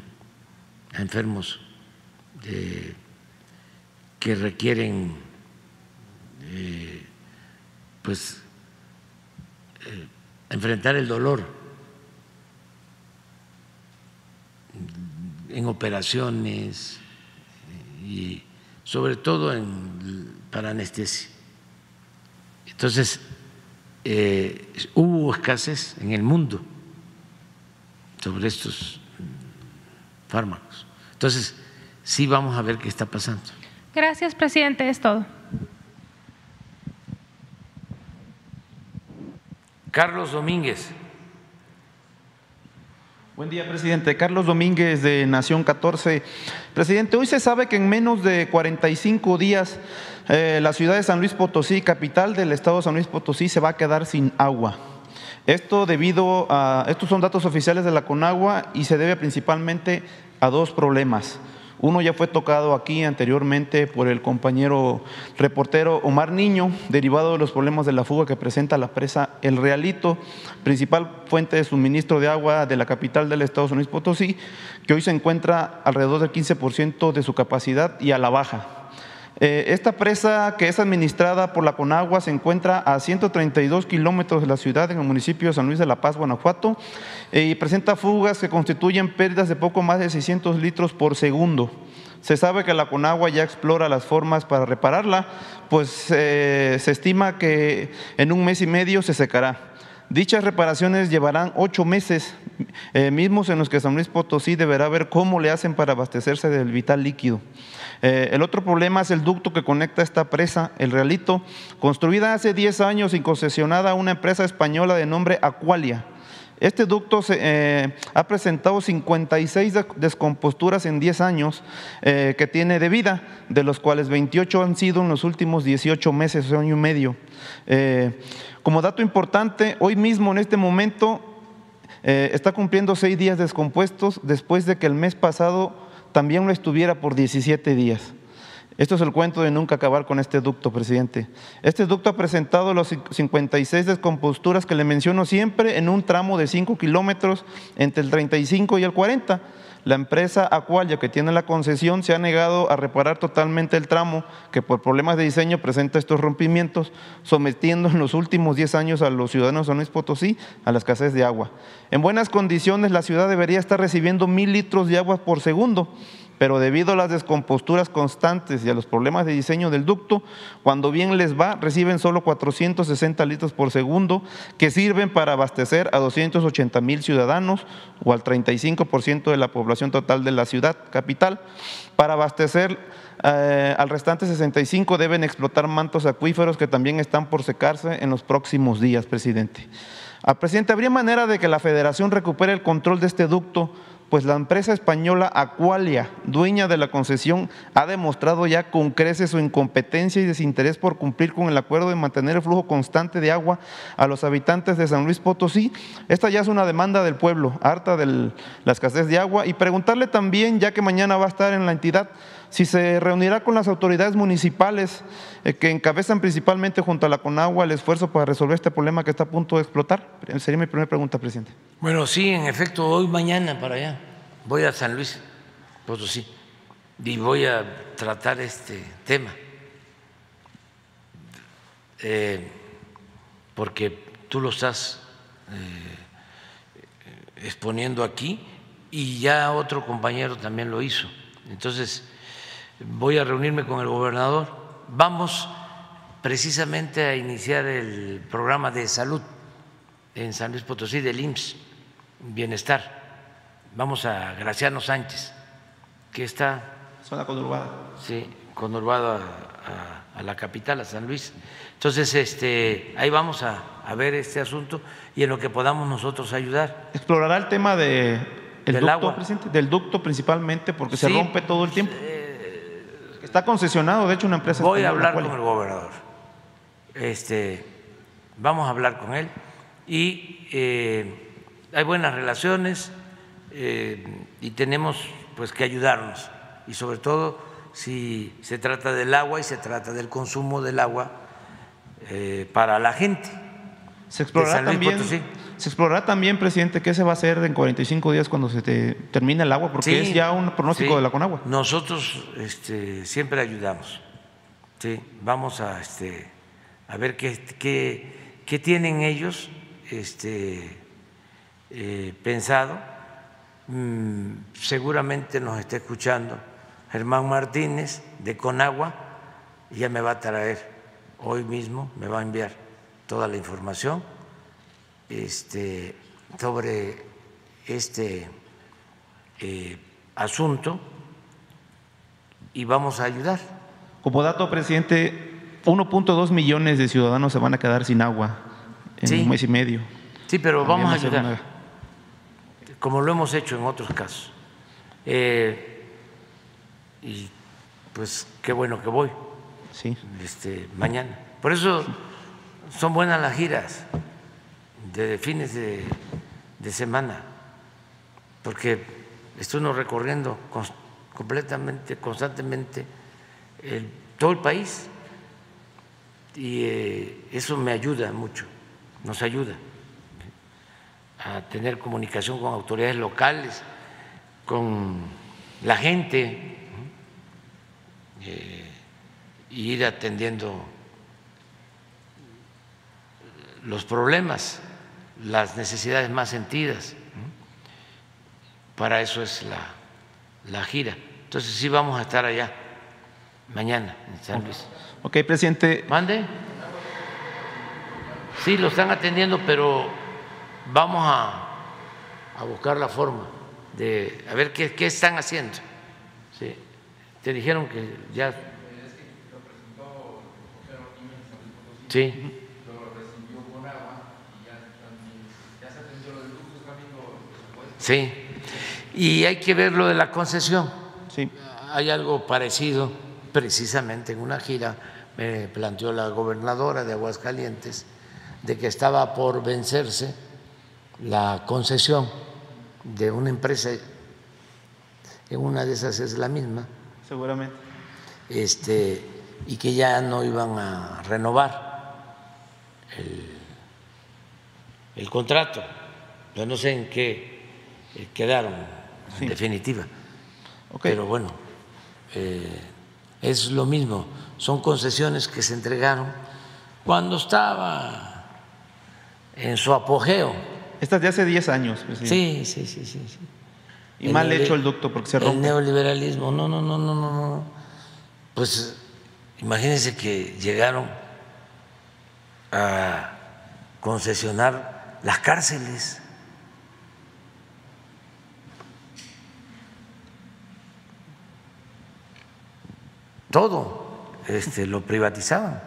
a enfermos que requieren pues eh, enfrentar el dolor en operaciones y sobre todo en, para anestesia. Entonces, eh, hubo escasez en el mundo sobre estos fármacos. Entonces, sí vamos a ver qué está pasando. Gracias, presidente. Es todo. Carlos Domínguez. Buen día, presidente. Carlos Domínguez de Nación 14. Presidente, hoy se sabe que en menos de 45 días eh, la ciudad de San Luis Potosí, capital del estado de San Luis Potosí, se va a quedar sin agua. Esto debido a, estos son datos oficiales de la Conagua y se debe principalmente a dos problemas. Uno ya fue tocado aquí anteriormente por el compañero reportero Omar Niño, derivado de los problemas de la fuga que presenta la presa El Realito, principal fuente de suministro de agua de la capital del Estado de Unidos Potosí, que hoy se encuentra alrededor del 15% de su capacidad y a la baja. Eh, esta presa que es administrada por la Conagua se encuentra a 132 kilómetros de la ciudad en el municipio de San Luis de la Paz, Guanajuato, eh, y presenta fugas que constituyen pérdidas de poco más de 600 litros por segundo. Se sabe que la Conagua ya explora las formas para repararla, pues eh, se estima que en un mes y medio se secará. Dichas reparaciones llevarán ocho meses, mismos en los que San Luis Potosí deberá ver cómo le hacen para abastecerse del vital líquido. Eh, el otro problema es el ducto que conecta esta presa, el Realito, construida hace 10 años y concesionada a una empresa española de nombre Aqualia. Este ducto eh, ha presentado 56 descomposturas en 10 años eh, que tiene de vida, de los cuales 28 han sido en los últimos 18 meses, año y medio. como dato importante, hoy mismo en este momento está cumpliendo seis días descompuestos después de que el mes pasado también lo estuviera por 17 días. Esto es el cuento de nunca acabar con este ducto, presidente. Este ducto ha presentado los 56 descomposturas que le menciono siempre en un tramo de 5 kilómetros entre el 35 y el 40 la empresa Aqualia que tiene la concesión se ha negado a reparar totalmente el tramo que por problemas de diseño presenta estos rompimientos, sometiendo en los últimos 10 años a los ciudadanos de San Luis Potosí a la escasez de agua. En buenas condiciones la ciudad debería estar recibiendo mil litros de agua por segundo pero debido a las descomposturas constantes y a los problemas de diseño del ducto, cuando bien les va, reciben solo 460 litros por segundo que sirven para abastecer a 280 mil ciudadanos o al 35% de la población total de la ciudad capital. Para abastecer eh, al restante 65 deben explotar mantos acuíferos que también están por secarse en los próximos días, presidente. Ah, presidente, ¿habría manera de que la federación recupere el control de este ducto pues la empresa española Aqualia, dueña de la concesión, ha demostrado ya con creces su incompetencia y desinterés por cumplir con el acuerdo de mantener el flujo constante de agua a los habitantes de San Luis Potosí. Esta ya es una demanda del pueblo, harta de la escasez de agua, y preguntarle también, ya que mañana va a estar en la entidad, si se reunirá con las autoridades municipales eh, que encabezan principalmente junto a la Conagua el esfuerzo para resolver este problema que está a punto de explotar. Sería mi primera pregunta, presidente. Bueno, sí, en efecto, hoy mañana para allá voy a San Luis Potosí y voy a tratar este tema. Eh, porque tú lo estás eh, exponiendo aquí y ya otro compañero también lo hizo. Entonces, voy a reunirme con el gobernador. Vamos precisamente a iniciar el programa de salud en San Luis Potosí del IMSS, Bienestar. Vamos a Graciano Sánchez, que está... Zona conurbada. Sí, conurbada a, a, la capital, a San Luis. Entonces, este, ahí vamos a, a, ver este asunto y en lo que podamos nosotros ayudar. ¿Explorará el tema de, el del ducto, agua? Presidente? Del ducto principalmente, porque se rompe todo el tiempo. Eh, Está concesionado, de hecho, una empresa. Voy a hablar con el gobernador. Este, vamos a hablar con él y eh, hay buenas relaciones eh, y tenemos pues que ayudarnos y sobre todo si se trata del agua y se trata del consumo del agua eh, para la gente. Se explorará también. Se explorará también, presidente, qué se va a hacer en 45 días cuando se te termine el agua, porque es ya un pronóstico de la Conagua. Nosotros este, siempre ayudamos. Sí, vamos a, este, a ver qué, qué, qué tienen ellos este, eh, pensado. Mm, seguramente nos está escuchando Germán Martínez de Conagua, ya me va a traer hoy mismo, me va a enviar toda la información este, sobre este eh, asunto y vamos a ayudar. Como dato, presidente, 1.2 millones de ciudadanos se van a quedar sin agua en Sí. un mes y medio. Sí, pero También vamos a ayudar, una- como lo hemos hecho en otros casos. Eh, y pues qué bueno que voy Sí, este, mañana. Por eso son buenas las giras de fines de, semana, porque uno recorriendo completamente, constantemente el- todo el país y eh, eso me ayuda mucho, nos ayuda a tener comunicación con autoridades locales, con la gente. Eh, y ir atendiendo los problemas, las necesidades más sentidas. Para eso es la, la gira. Entonces sí vamos a estar allá mañana en San Luis. Ok, presidente, ¿Mande? Sí, lo están atendiendo, pero vamos a, a buscar la forma de a ver qué, qué están haciendo. Sí. Te dijeron que ya. Sí. Sí. Y hay que ver lo de la concesión sí, hay algo parecido, precisamente en una gira me planteó la gobernadora de Aguascalientes de que estaba por vencerse la concesión de una empresa, en una de esas es la misma, seguramente. este, y que ya no iban a renovar el, el contrato. Yo no sé en qué eh, quedaron en definitiva. Pero bueno, eh, es lo mismo, son concesiones que se entregaron cuando estaba en su apogeo. Estas de hace 10 años, presidente. Sí, sí, sí, sí. sí. Y mal hecho el ducto porque se El rompe. neoliberalismo, no, no, no, no, no, no. Pues imagínense que llegaron a concesionar las cárceles. Todo este, lo privatizaban.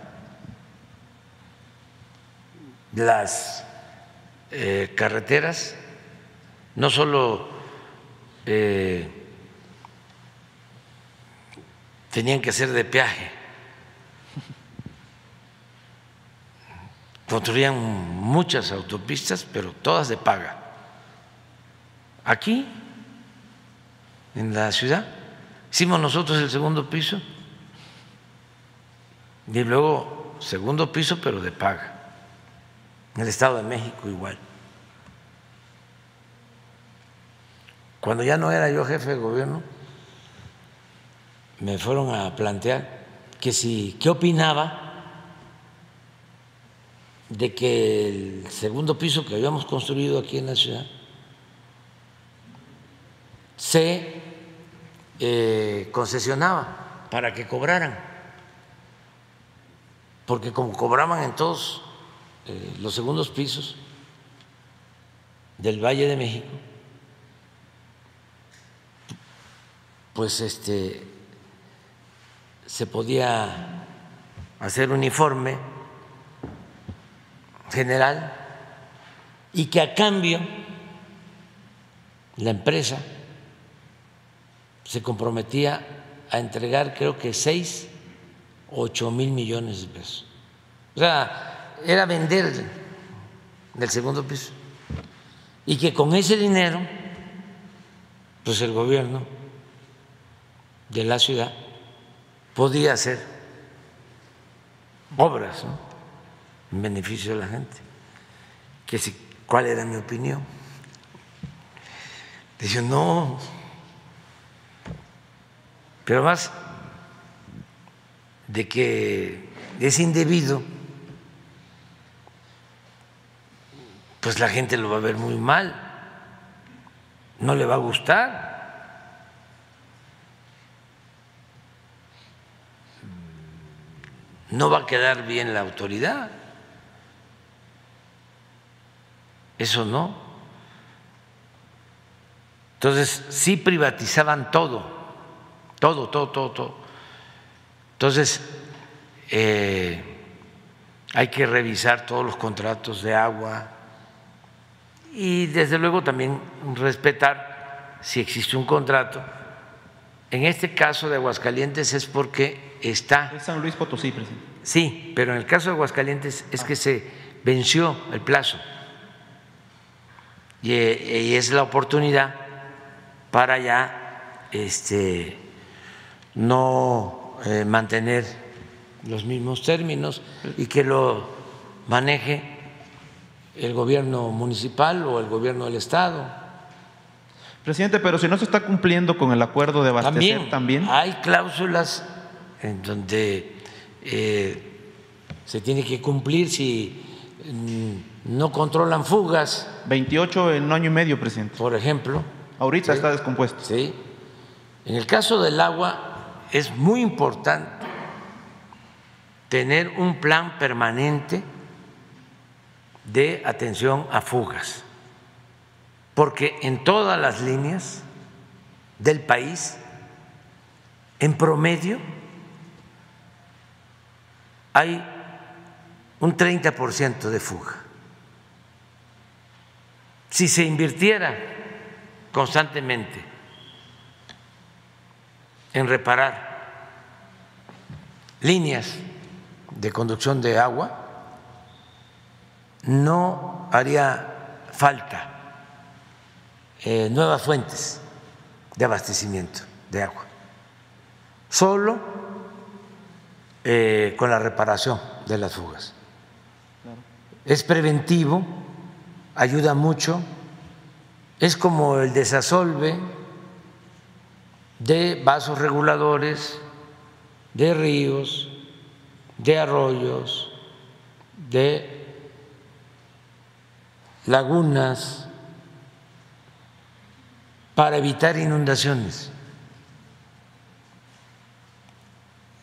Las eh, carreteras no solo eh, tenían que ser de peaje, construían muchas autopistas, pero todas de paga. Aquí, en la ciudad, hicimos nosotros el segundo piso y luego segundo piso, pero de paga. En el Estado de México igual. Cuando ya no era yo jefe de gobierno, me fueron a plantear que si, ¿qué opinaba de que el segundo piso que habíamos construido aquí en la ciudad se eh, concesionaba para que cobraran? Porque como cobraban en todos eh, los segundos pisos del Valle de México, pues este se podía hacer un informe general y que a cambio la empresa se comprometía a entregar creo que seis o ocho mil millones de pesos. O sea, era vender del segundo piso y que con ese dinero pues el gobierno de la ciudad podía hacer obras en beneficio de la gente. Que si, ¿Cuál era mi opinión? Dice, no, pero más de que es indebido, pues la gente lo va a ver muy mal, no le va a gustar. no va a quedar bien la autoridad. Eso no. Entonces, sí privatizaban todo, todo, todo, todo, todo. Entonces, eh, hay que revisar todos los contratos de agua y desde luego también respetar si existe un contrato. En este caso de Aguascalientes es porque está... Es San Luis Potosí, presidente. Sí, pero en el caso de Aguascalientes es que se venció el plazo y, y es la oportunidad para ya este, no eh, mantener los mismos términos y que lo maneje el gobierno municipal o el gobierno del estado. Presidente, pero si no se está cumpliendo con el acuerdo de abastecer también. Hay cláusulas en donde eh, se tiene que cumplir si mm, no controlan fugas. 28 en un año y medio, presidente. Por ejemplo. Ahorita está descompuesto. Sí. En el caso del agua es muy importante tener un plan permanente de atención a fugas, porque en todas las líneas del país, en promedio, hay un 30% de fuga. Si se invirtiera constantemente en reparar líneas de conducción de agua, no haría falta eh, nuevas fuentes de abastecimiento de agua, solo eh, con la reparación de las fugas. Es preventivo, ayuda mucho, es como el desasolve de vasos reguladores, de ríos, de arroyos, de lagunas, para evitar inundaciones,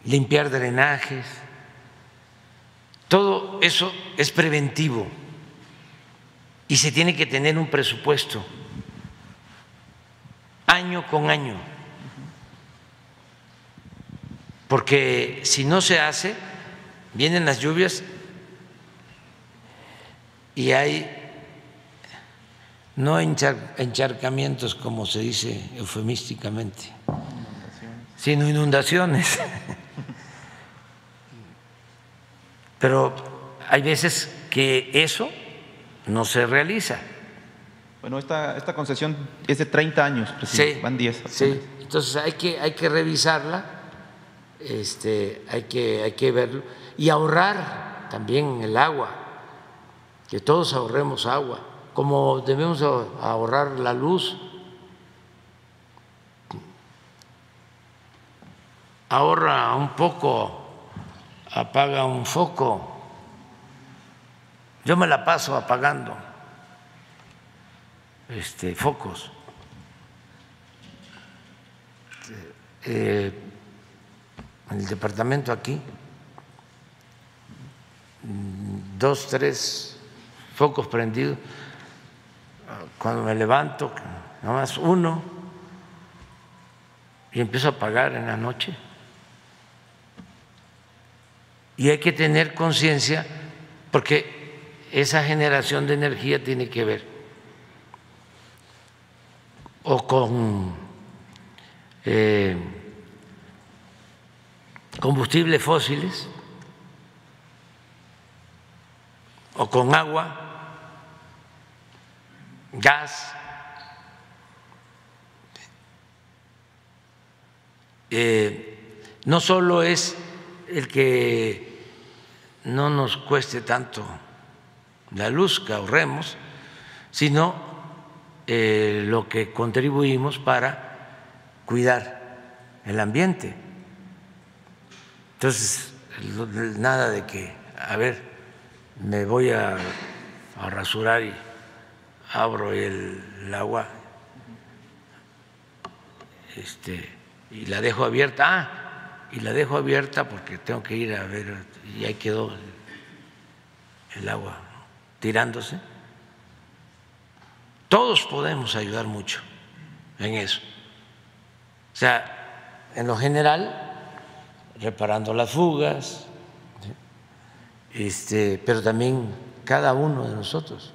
limpiar drenajes, todo eso es preventivo y se tiene que tener un presupuesto año con año, porque si no se hace, vienen las lluvias y hay no encharcamientos como se dice eufemísticamente, sino inundaciones. Pero hay veces que eso no se realiza. Bueno, esta, esta concesión es de 30 años, presidente. van 10. Sí, entonces hay que, hay que revisarla, este, hay, que, hay que verlo y ahorrar también el agua, que todos ahorremos agua, como debemos ahorrar la luz. Ahorra un poco, apaga un foco. Yo me la paso apagando este, focos. Eh, el departamento aquí dos, tres focos prendidos. Cuando me levanto, nada más uno, y empiezo a apagar en la noche. Y hay que tener conciencia porque esa generación de energía tiene que ver o con eh, combustibles fósiles o con agua, gas, eh, no solo es el que no nos cueste tanto la luz que ahorremos, sino eh, lo que contribuimos para cuidar el ambiente. Entonces, nada de que, a ver, me voy a, rasurar y abro el, agua este, y la dejo abierta. Ah, y la dejo abierta porque tengo que ir a ver, y ahí quedó el agua tirándose. Todos podemos ayudar mucho en eso. O sea, en lo general, reparando las fugas, este, pero también cada uno de nosotros.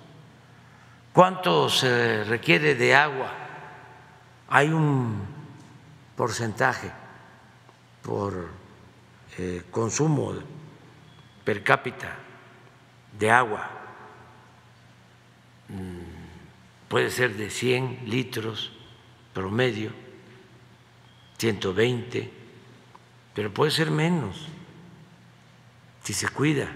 ¿Cuánto se requiere de agua? Hay un porcentaje por eh, consumo per cápita de agua. Mm, puede ser de 100 litros promedio, 120, pero puede ser menos si se cuida.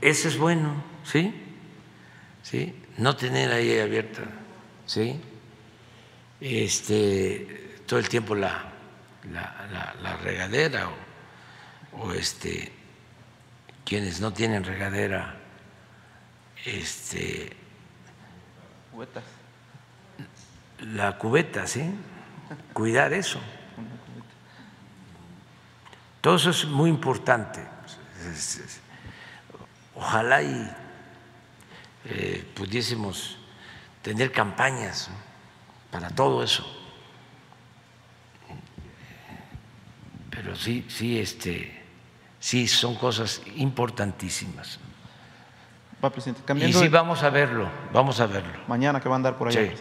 Eso es bueno, ¿sí? ¿Sí? No tener ahí abierta, ¿sí? Este, todo el tiempo la, la, regadera o, este, quienes no tienen regadera, este, la cubeta, ¿sí? Cuidar eso. Todo eso es muy importante. Ojalá y eh, pudiésemos tener campañas para todo eso. Pero sí, sí, este, sí son cosas importantísimas. Va, presidente. y sí, vamos a verlo, vamos a verlo. Mañana que va a andar por allá.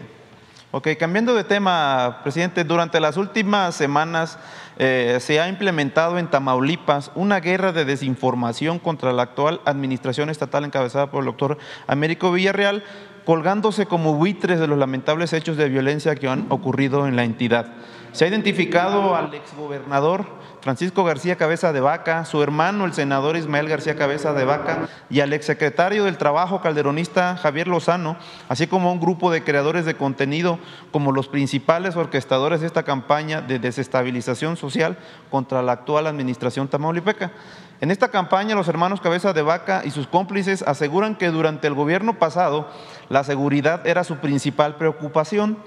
Ok, cambiando de tema, presidente, durante las últimas semanas eh, se ha implementado en Tamaulipas una guerra de desinformación contra la actual administración estatal encabezada por el doctor Américo Villarreal, colgándose como buitres de los lamentables hechos de violencia que han ocurrido en la entidad. Se ha identificado al exgobernador Francisco García Cabeza de Vaca, su hermano el senador Ismael García Cabeza de Vaca y al exsecretario del Trabajo calderonista Javier Lozano, así como un grupo de creadores de contenido como los principales orquestadores de esta campaña de desestabilización social contra la actual administración tamaulipeca. En esta campaña los hermanos Cabeza de Vaca y sus cómplices aseguran que durante el gobierno pasado la seguridad era su principal preocupación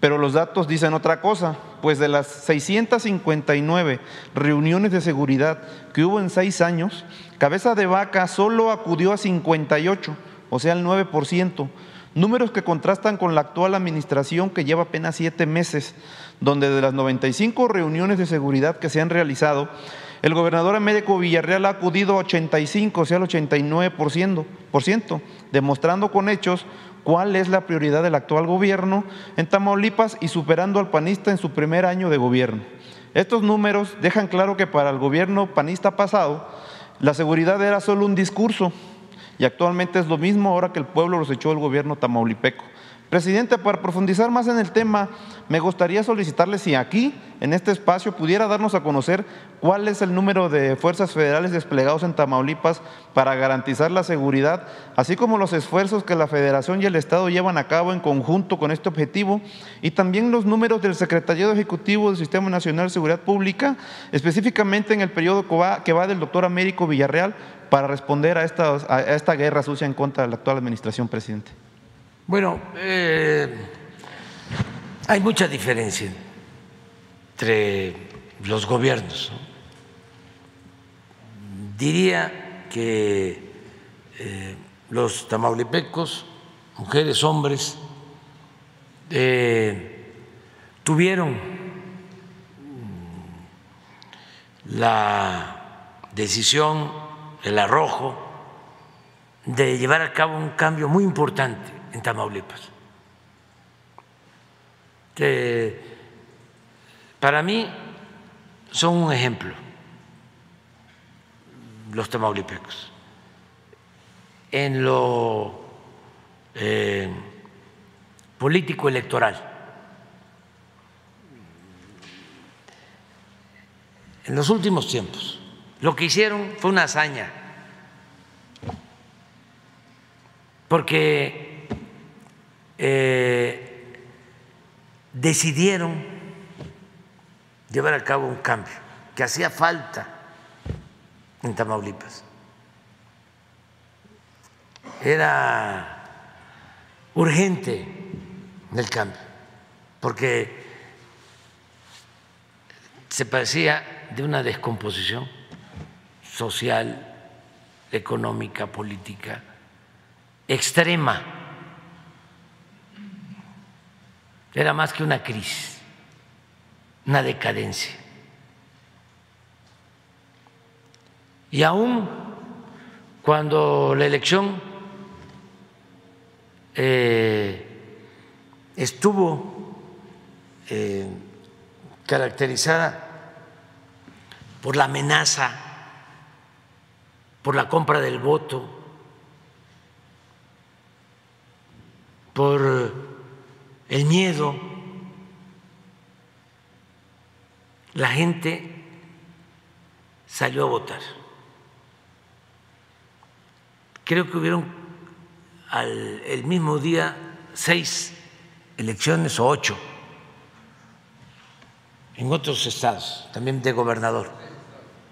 pero los datos dicen otra cosa, pues de las 659 reuniones de seguridad que hubo en seis años, Cabeza de Vaca solo acudió a 58, o sea, el 9%, números que contrastan con la actual administración que lleva apenas siete meses, donde de las 95 reuniones de seguridad que se han realizado, el gobernador Américo Villarreal ha acudido a 85, o sea, el 89%, demostrando con hechos cuál es la prioridad del actual gobierno en Tamaulipas y superando al panista en su primer año de gobierno. Estos números dejan claro que para el gobierno panista pasado la seguridad era solo un discurso y actualmente es lo mismo ahora que el pueblo los echó el gobierno tamaulipeco. Presidente, para profundizar más en el tema, me gustaría solicitarle si aquí, en este espacio, pudiera darnos a conocer cuál es el número de fuerzas federales desplegados en Tamaulipas para garantizar la seguridad, así como los esfuerzos que la Federación y el Estado llevan a cabo en conjunto con este objetivo, y también los números del Secretariado Ejecutivo del Sistema Nacional de Seguridad Pública, específicamente en el periodo que va, del doctor Américo Villarreal, para responder a esta, a esta guerra sucia en contra de la actual administración, presidente. Bueno, eh, hay mucha diferencia entre los gobiernos. Diría que eh, los tamaulipecos, mujeres, hombres, eh, tuvieron la decisión, el arrojo de llevar a cabo un cambio muy importante en Tamaulipas. para mí son un ejemplo los tamaulipecos. En lo eh, político electoral, en los últimos tiempos, lo que hicieron fue una hazaña, porque eh, decidieron llevar a cabo un cambio que hacía falta en Tamaulipas. Era urgente el cambio, porque se parecía de una descomposición social, económica, política, extrema era más que una crisis, una decadencia. Y aún cuando la elección eh, estuvo eh, caracterizada por la amenaza, por la compra del voto, por el miedo, la gente salió a votar. Creo que hubieron al, el mismo día seis elecciones o ocho en otros estados, también de gobernador,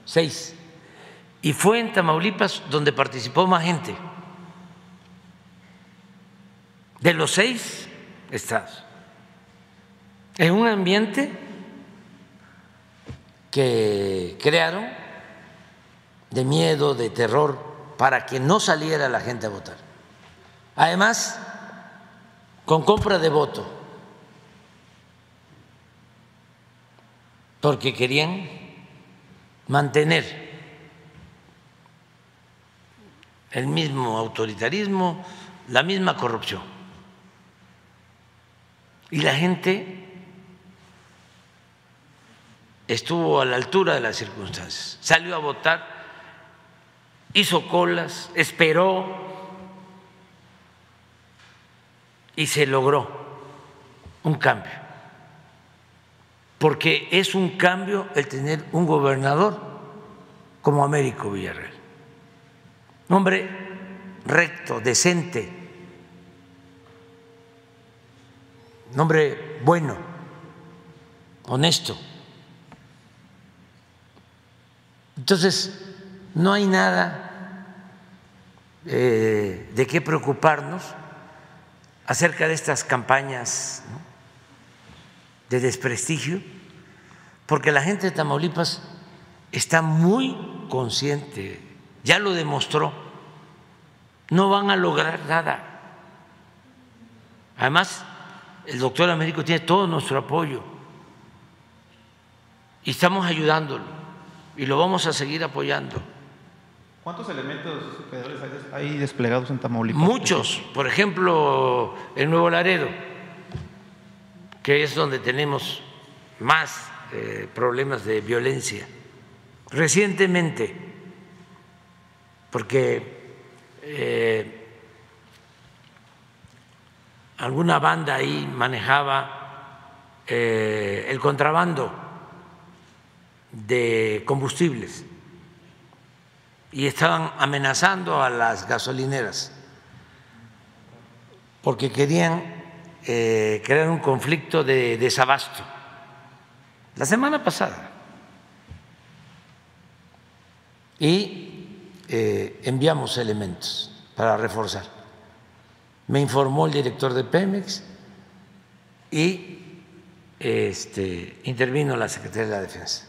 seis. Y fue en Tamaulipas donde participó más gente, de los seis estados, en un ambiente que crearon de miedo, de terror, para que no saliera la gente a votar. Además, con compra de voto, porque querían mantener el mismo autoritarismo, la misma corrupción. Y la gente estuvo a la altura de las circunstancias, salió a votar, hizo colas, esperó y se logró un cambio, porque es un cambio el tener un gobernador como Américo Villarreal, un hombre recto, decente, un hombre bueno, honesto. Entonces, no hay nada eh, de qué preocuparnos acerca de estas campañas de desprestigio, porque la gente de Tamaulipas está muy consciente, ya lo demostró, no van a lograr nada. Además, el doctor Américo tiene todo nuestro apoyo y estamos ayudándolo y lo vamos a seguir apoyando. ¿Cuántos elementos federales hay desplegados en Tamaulipas? Muchos, por ejemplo, en Nuevo Laredo, que es donde tenemos más eh, problemas de violencia. Recientemente, porque eh, alguna banda ahí manejaba eh, el contrabando de combustibles y estaban amenazando a las gasolineras porque querían eh, crear un conflicto de desabasto. La semana pasada. Y eh, enviamos elementos para reforzar. Me informó el director de Pemex y este, intervino la Secretaría de la Defensa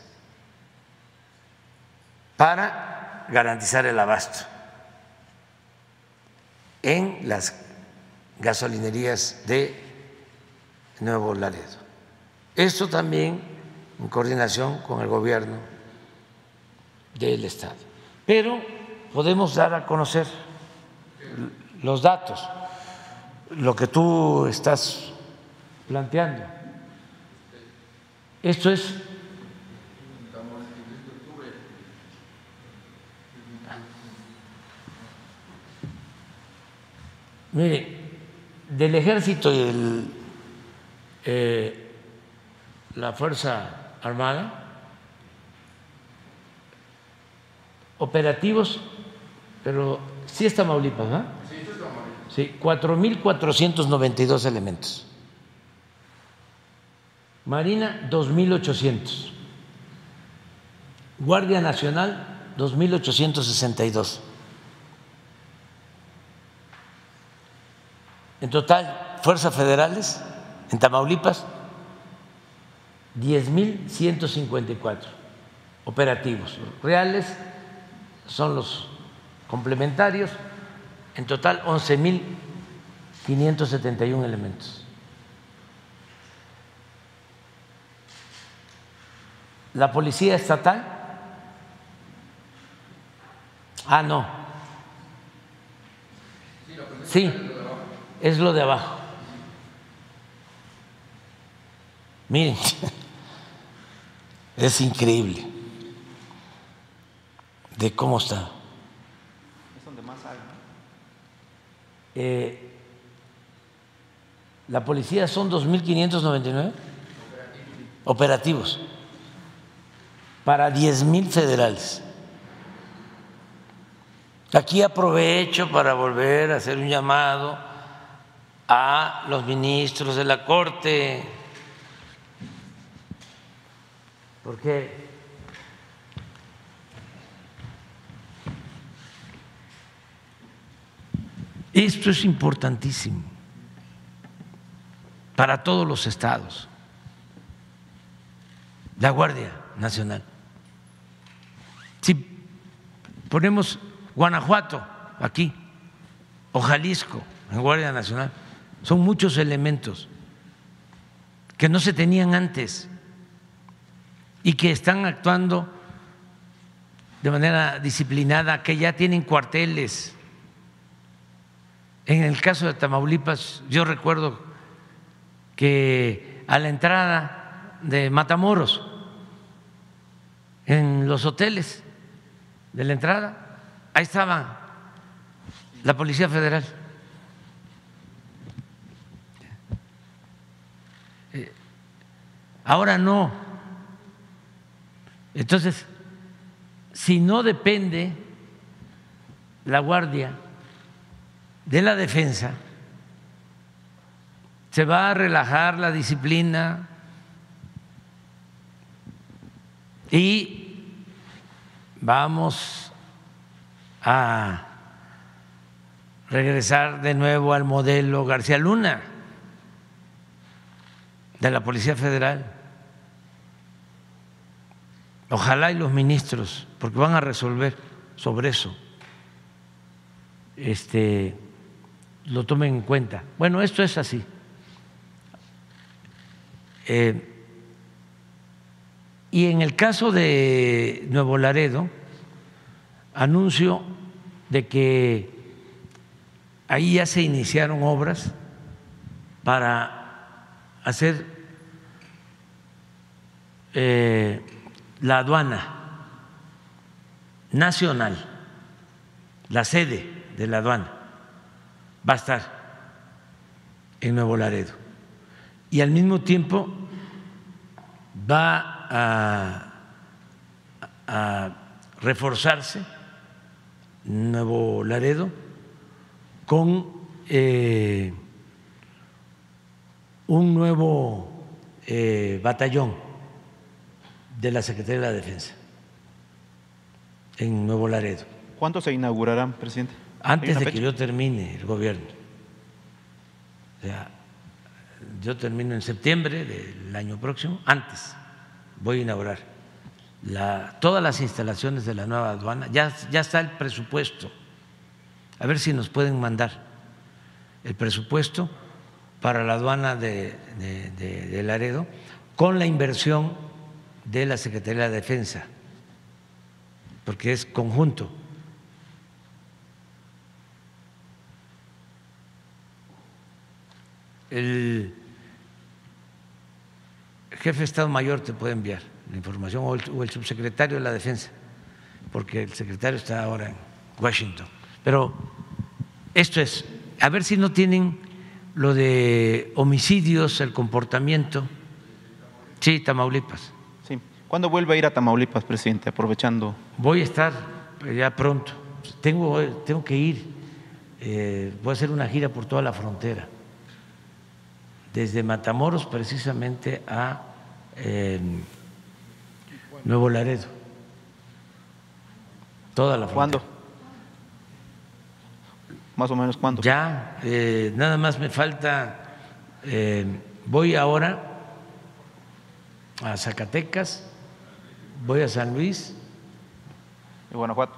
para garantizar el abasto en las gasolinerías de Nuevo Laredo. Esto también en coordinación con el gobierno del Estado. Pero podemos dar a conocer los datos, lo que tú estás planteando. Esto es Mire, del ejército y eh, la Fuerza Armada, operativos, pero sí está Tamaulipas, ¿verdad? Tamaulipas. Sí, 4.492 elementos. Marina, 2.800. Guardia Nacional, 2.862. En total, fuerzas federales en Tamaulipas, 10.154 operativos. Reales son los complementarios, en total, 11.571 elementos. La policía estatal. Ah, no. Sí, es lo de abajo. Miren, es increíble de cómo está. Eh, la policía son 2.599 operativos. Para 10.000 federales. Aquí aprovecho para volver a hacer un llamado a los ministros de la Corte, porque esto es importantísimo para todos los estados, la Guardia Nacional. Si ponemos Guanajuato aquí o Jalisco en Guardia Nacional, son muchos elementos que no se tenían antes y que están actuando de manera disciplinada, que ya tienen cuarteles. En el caso de Tamaulipas, yo recuerdo que a la entrada de Matamoros, en los hoteles de la entrada, ahí estaba la Policía Federal. Eh, Ahora no. Entonces, si no depende la Guardia de la Defensa, se va a relajar la disciplina y vamos a regresar de nuevo al modelo García Luna de la Policía Federal. Ojalá y los ministros, porque van a resolver sobre eso, este, lo tomen en cuenta. Bueno, esto es así. Eh, y en el caso de Nuevo Laredo, anuncio de que ahí ya se iniciaron obras para hacer eh, la aduana nacional, la sede de la aduana, va a estar en Nuevo Laredo. Y al mismo tiempo va a, reforzarse Nuevo Laredo con eh, un nuevo eh, batallón de la Secretaría de la Defensa en Nuevo Laredo, ¿Cuándo se inaugurarán, presidente? ¿Hay antes de que yo termine el gobierno. O sea, yo termino en septiembre del año próximo, antes voy a inaugurar la- todas las instalaciones de la nueva aduana, ya, ya está el presupuesto, a ver si nos pueden mandar el presupuesto para la aduana de, de- de- de Laredo con la inversión de la Secretaría de Defensa, porque es conjunto. El jefe de Estado Mayor te puede enviar la información o el, o el subsecretario de la Defensa, porque el secretario está ahora en Washington. Pero esto es, a ver si no tienen lo de homicidios, el comportamiento. Sí, Tamaulipas. Sí. ¿Cuándo vuelve a ir a Tamaulipas, presidente? Aprovechando. Voy a estar ya pronto. Tengo, tengo que ir. eh, voy a hacer una gira por toda la frontera. Desde Matamoros precisamente a eh, Nuevo Laredo. Toda la frontera. ¿Cuándo? Más o menos cuándo. Ya, eh, nada más me falta, eh, voy ahora a Zacatecas, voy a San Luis De Guanajuato,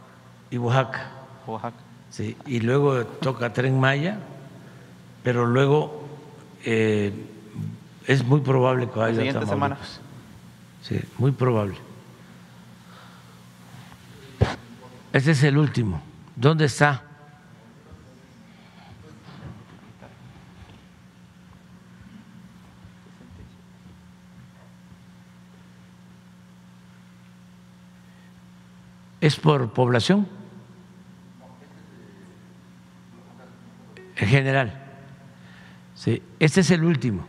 y Oaxaca. Oaxaca. Sí, y luego toca Tren Maya, pero luego eh, es muy probable que vaya siguiente a Semana. Sí, muy probable. Este es el último. ¿Dónde está? ¿Es por población? En general. Sí, este es el último.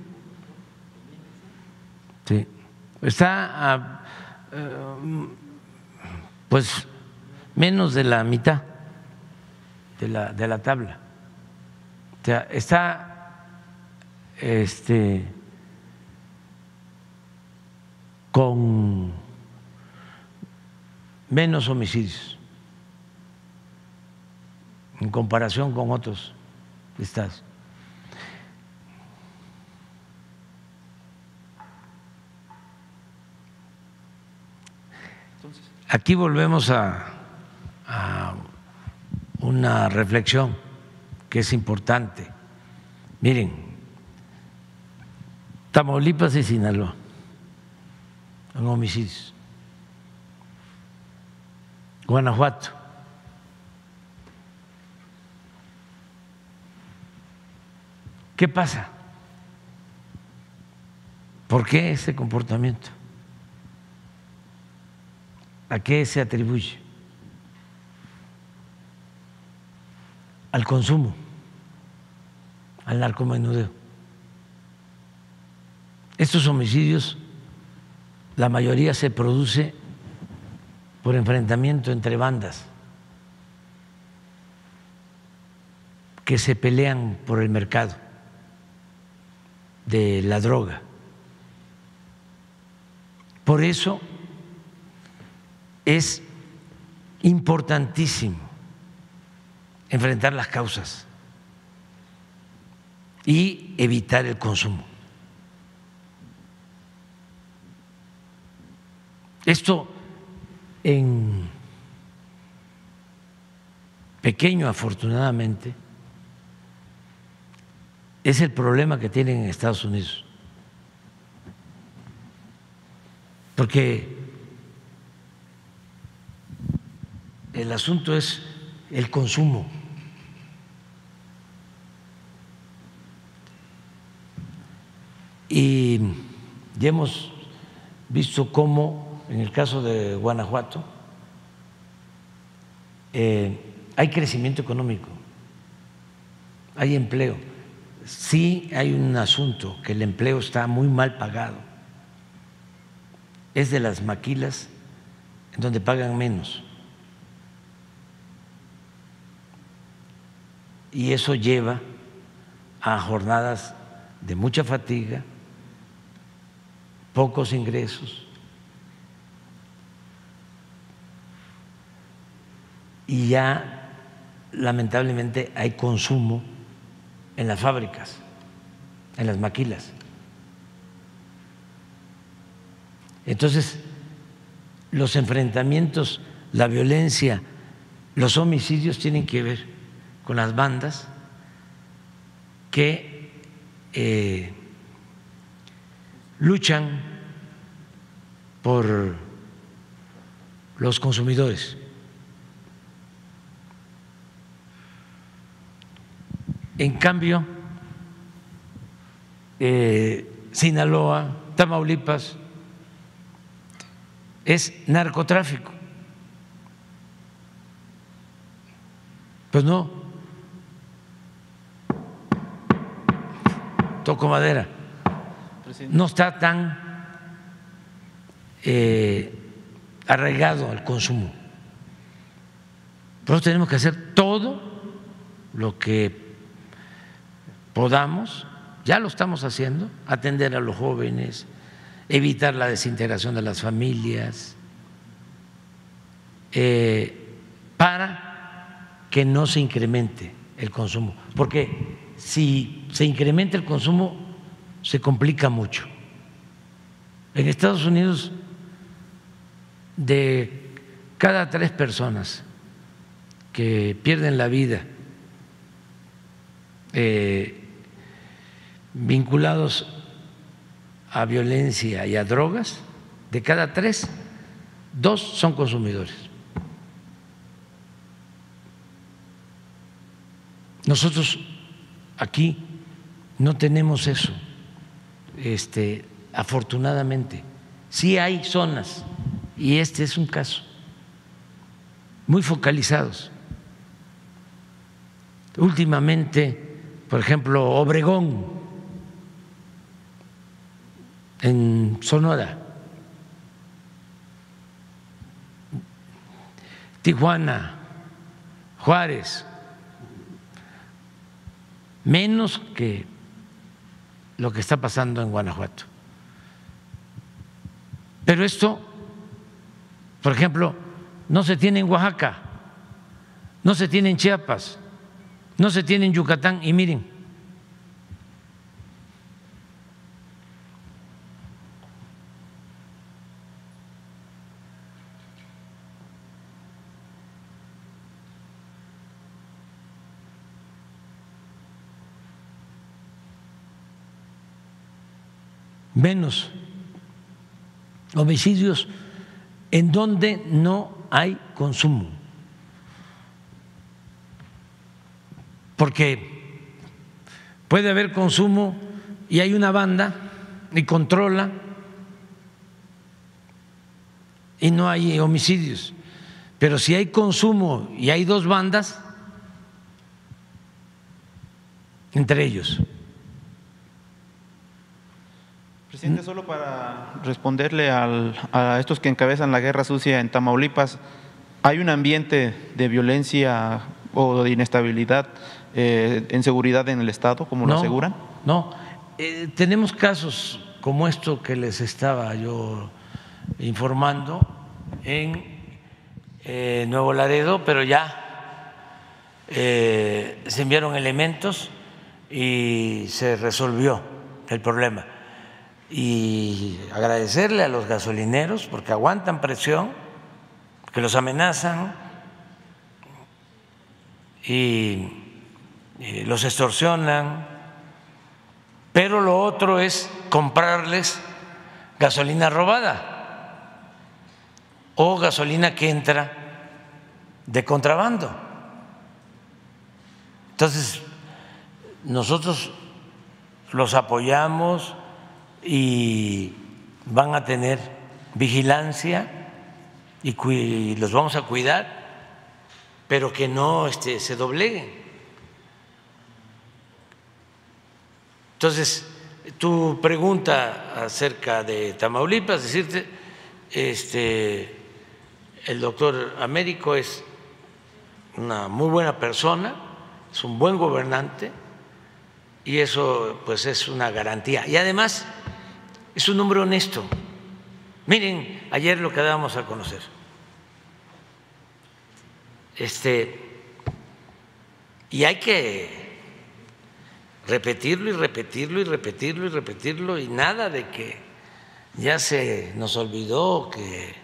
Sí. Está a, eh, pues menos de la mitad de la, de la tabla. O sea, está este, con menos homicidios en comparación con otros estados. Aquí volvemos a, una reflexión que es importante. Miren, Tamaulipas y Sinaloa en homicidios. Guanajuato. ¿Qué pasa? ¿Por qué ese comportamiento? ¿A qué se atribuye? Al consumo, al narcomenudeo. Estos homicidios, la mayoría se produce por enfrentamiento entre bandas que se pelean por el mercado de la droga. Por eso es importantísimo enfrentar las causas y evitar el consumo. Esto en pequeño afortunadamente es el problema que tienen en Estados Unidos. Porque el asunto es el consumo. Y ya hemos visto cómo en el caso de Guanajuato eh, hay crecimiento económico, hay empleo. Sí hay un asunto que el empleo está muy mal pagado. Es de las maquilas en donde pagan menos. Y eso lleva a jornadas de mucha fatiga, pocos ingresos y ya lamentablemente hay consumo en las fábricas, en las maquilas. Entonces, los enfrentamientos, la violencia, los homicidios tienen que ver con las bandas que eh, luchan por los consumidores. En cambio, eh, Sinaloa, Tamaulipas, es narcotráfico. Pues no, toco madera, no está tan eh, arraigado al consumo. Nosotros tenemos que hacer todo lo que podamos, ya lo estamos haciendo, atender a los jóvenes, evitar la desintegración de las familias, eh, para que no se incremente el consumo. Porque si se incrementa el consumo, se complica mucho. En Estados Unidos, de cada tres personas que pierden la vida eh, vinculados a violencia y a drogas, de cada tres, dos son consumidores. Nosotros aquí no tenemos eso, este, afortunadamente. Sí hay zonas, y este es un caso, muy focalizados. Últimamente, por ejemplo, Obregón, en Sonora, Tijuana, Juárez, menos que lo que está pasando en Guanajuato. Pero esto, por ejemplo, no se tiene en Oaxaca, no se tiene en Chiapas, no se tiene en Yucatán y miren, menos homicidios en donde no hay consumo. Porque puede haber consumo y hay una banda y controla y no hay homicidios. Pero si hay consumo y hay dos bandas, entre ellos. Presidente, solo para responderle a estos que encabezan la guerra sucia en Tamaulipas, ¿hay un ambiente de violencia o de inestabilidad eh, en seguridad en el Estado, como lo aseguran? No, eh, tenemos casos como esto que les estaba yo informando en eh, Nuevo Laredo, pero ya se enviaron elementos y se resolvió el problema y agradecerle a los gasolineros porque aguantan presión, que los amenazan y, los extorsionan, pero lo otro es comprarles gasolina robada o gasolina que entra de contrabando. Entonces, nosotros los apoyamos y van a tener vigilancia y los vamos a cuidar, pero que no este, se dobleguen. Entonces, tu pregunta acerca de Tamaulipas, decirte, este, el doctor Américo es una muy buena persona, es un buen gobernante y eso pues es una garantía. Y además es un hombre honesto. Miren, ayer lo que dábamos a conocer. Este, y hay que repetirlo y repetirlo y repetirlo y repetirlo y nada de que ya se nos olvidó, que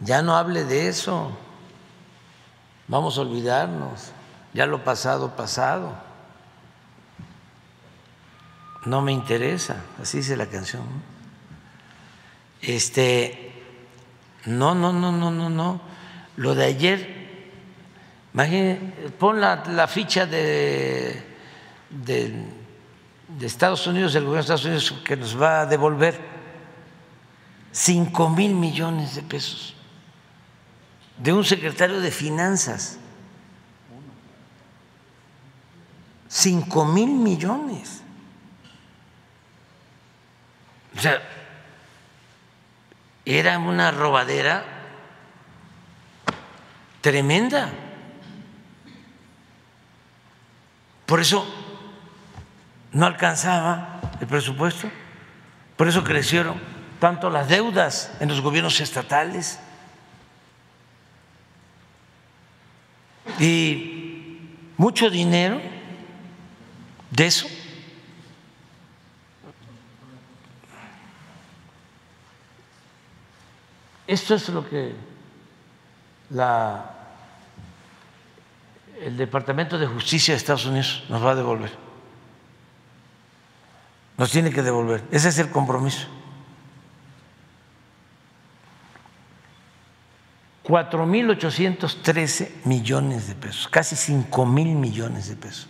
ya no hable de eso, vamos a olvidarnos, ya lo pasado, pasado. No me interesa, así dice la canción. Este, no, no, no, no, no, no. Lo de ayer, imagínate, pon la, ficha de, de, Estados Unidos, del gobierno de Estados Unidos, que nos va a devolver 5 mil millones de pesos de un secretario de finanzas. 5 mil millones. O sea, era una robadera tremenda. Por eso no alcanzaba el presupuesto, por eso crecieron tanto las deudas en los gobiernos estatales. Y mucho dinero de eso Esto es lo que el Departamento de Justicia de Estados Unidos nos va a devolver. Nos tiene que devolver. Ese es el compromiso. Cuatro mil ochocientos trece millones de pesos, casi cinco mil millones de pesos.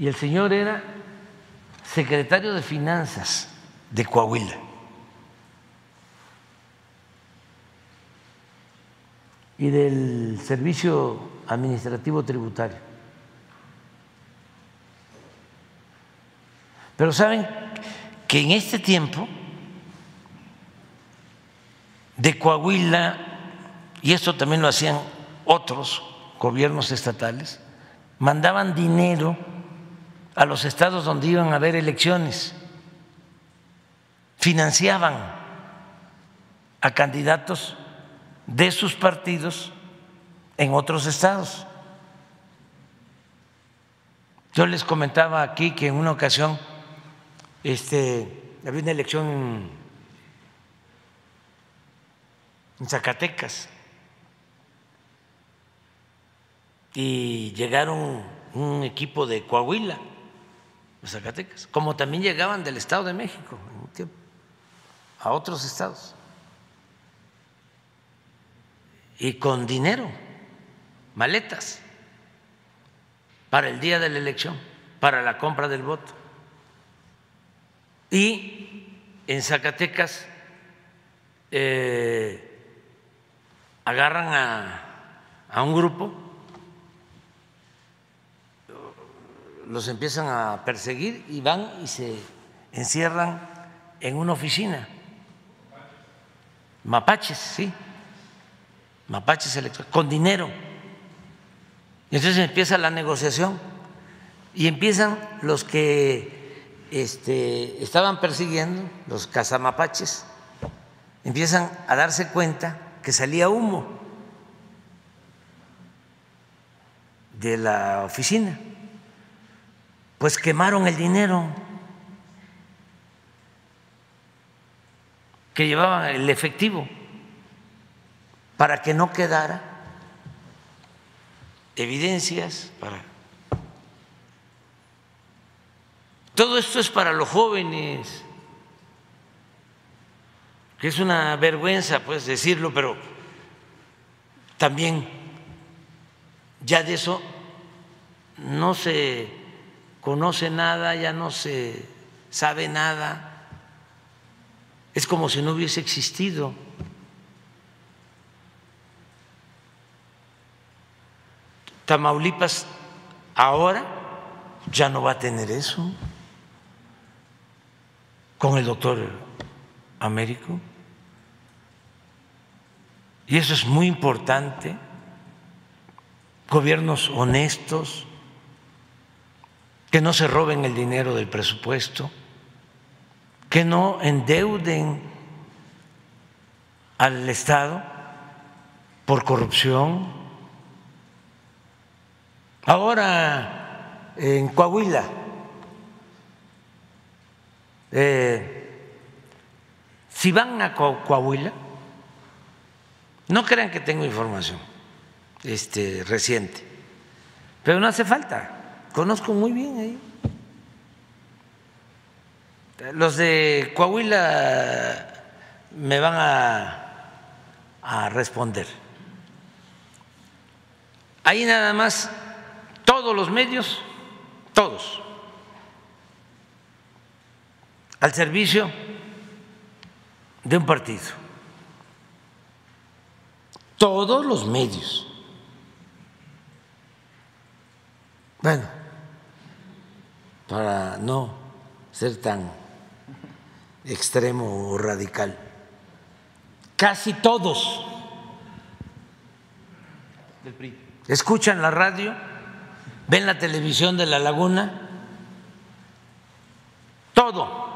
y el señor era secretario de Finanzas de Coahuila. Y del Servicio Administrativo Tributario. Pero saben que en este tiempo de Coahuila, y esto también lo hacían otros gobiernos estatales, mandaban dinero a los estados donde iban a haber elecciones, financiaban a candidatos de sus partidos en otros estados. Yo les comentaba aquí que en una ocasión este, había una elección en Zacatecas y llegaron un equipo de Coahuila, de Zacatecas, como también llegaban del Estado de México a otros estados y con dinero, maletas, para el día de la elección, para la compra del voto. Y en Zacatecas eh, agarran a, a un grupo, los empiezan a perseguir y van y se encierran en una oficina. Mapaches, sí mapaches electorales, con dinero. Y entonces empieza la negociación y empiezan los que este, estaban persiguiendo, los cazamapaches, empiezan a darse cuenta que salía humo de la oficina. Pues quemaron el dinero que llevaban el efectivo para que no quedara evidencias para todo esto es para los jóvenes que es una vergüenza pues decirlo pero también ya de eso no se conoce nada ya no se sabe nada. Es como si no hubiese existido Tamaulipas ahora ya no va a tener eso con el doctor Américo. Y eso es muy importante. Gobiernos honestos, que no se roben el dinero del presupuesto, que no endeuden al Estado por corrupción, Ahora en Coahuila, eh, si van a Coahuila, no crean que tengo información este, reciente, pero no hace falta, conozco muy bien ahí. Los de Coahuila me van a, a responder. Ahí nada más todos los medios, todos, al servicio de un partido. Todos los medios. Bueno, para no ser tan extremo o radical, casi todos escuchan la radio ven la televisión de la laguna, todo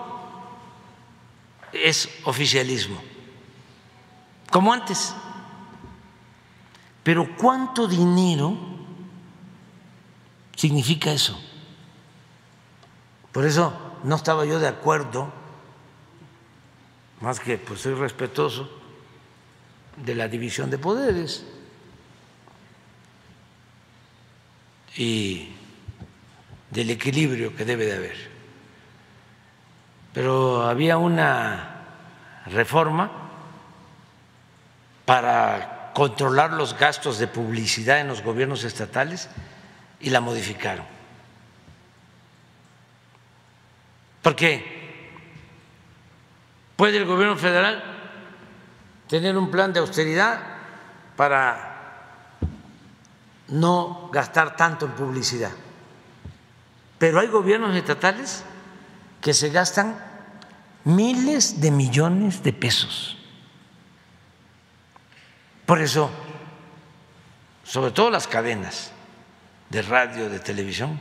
es oficialismo, como antes. Pero ¿cuánto dinero significa eso? Por eso no estaba yo de acuerdo, más que pues soy respetuoso de la división de poderes. Y del equilibrio que debe de haber. Pero había una reforma para controlar los gastos de publicidad en los gobiernos estatales y la modificaron. Porque puede el gobierno federal tener un plan de austeridad para no gastar tanto en publicidad. Pero hay gobiernos estatales que se gastan miles de millones de pesos. Por eso, sobre todo las cadenas de radio, de televisión,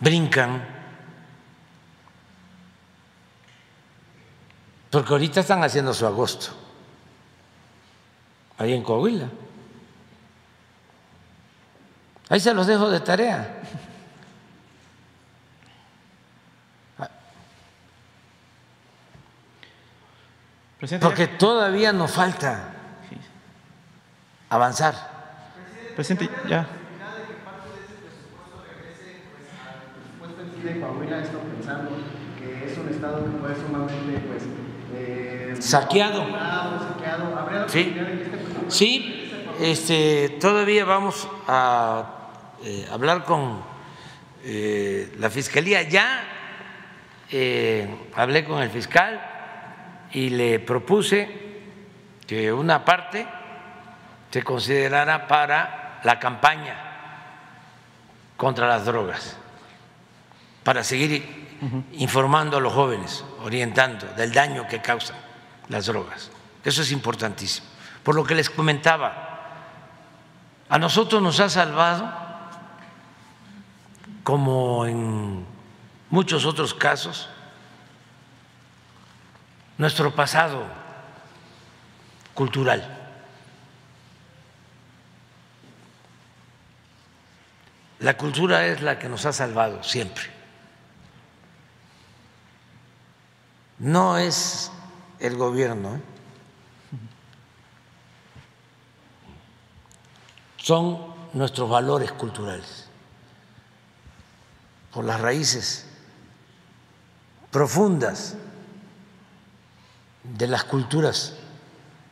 brincan, porque ahorita están haciendo su agosto, ahí en Coahuila. Ahí se los dejo de tarea. Porque todavía nos falta avanzar. Presidente, ya. saqueado. Sí, sí, este, todavía vamos a eh, hablar con eh, la fiscalía. Ya eh, hablé con el fiscal y le propuse que una parte se considerara para la campaña contra las drogas, para seguir informando a los jóvenes, orientando del daño que causan las drogas. Eso es importantísimo. Por lo que les comentaba, a nosotros nos ha salvado como en muchos otros casos, nuestro pasado cultural. La cultura es la que nos ha salvado siempre. No es el gobierno. ¿eh? Son nuestros valores culturales por las raíces profundas de las culturas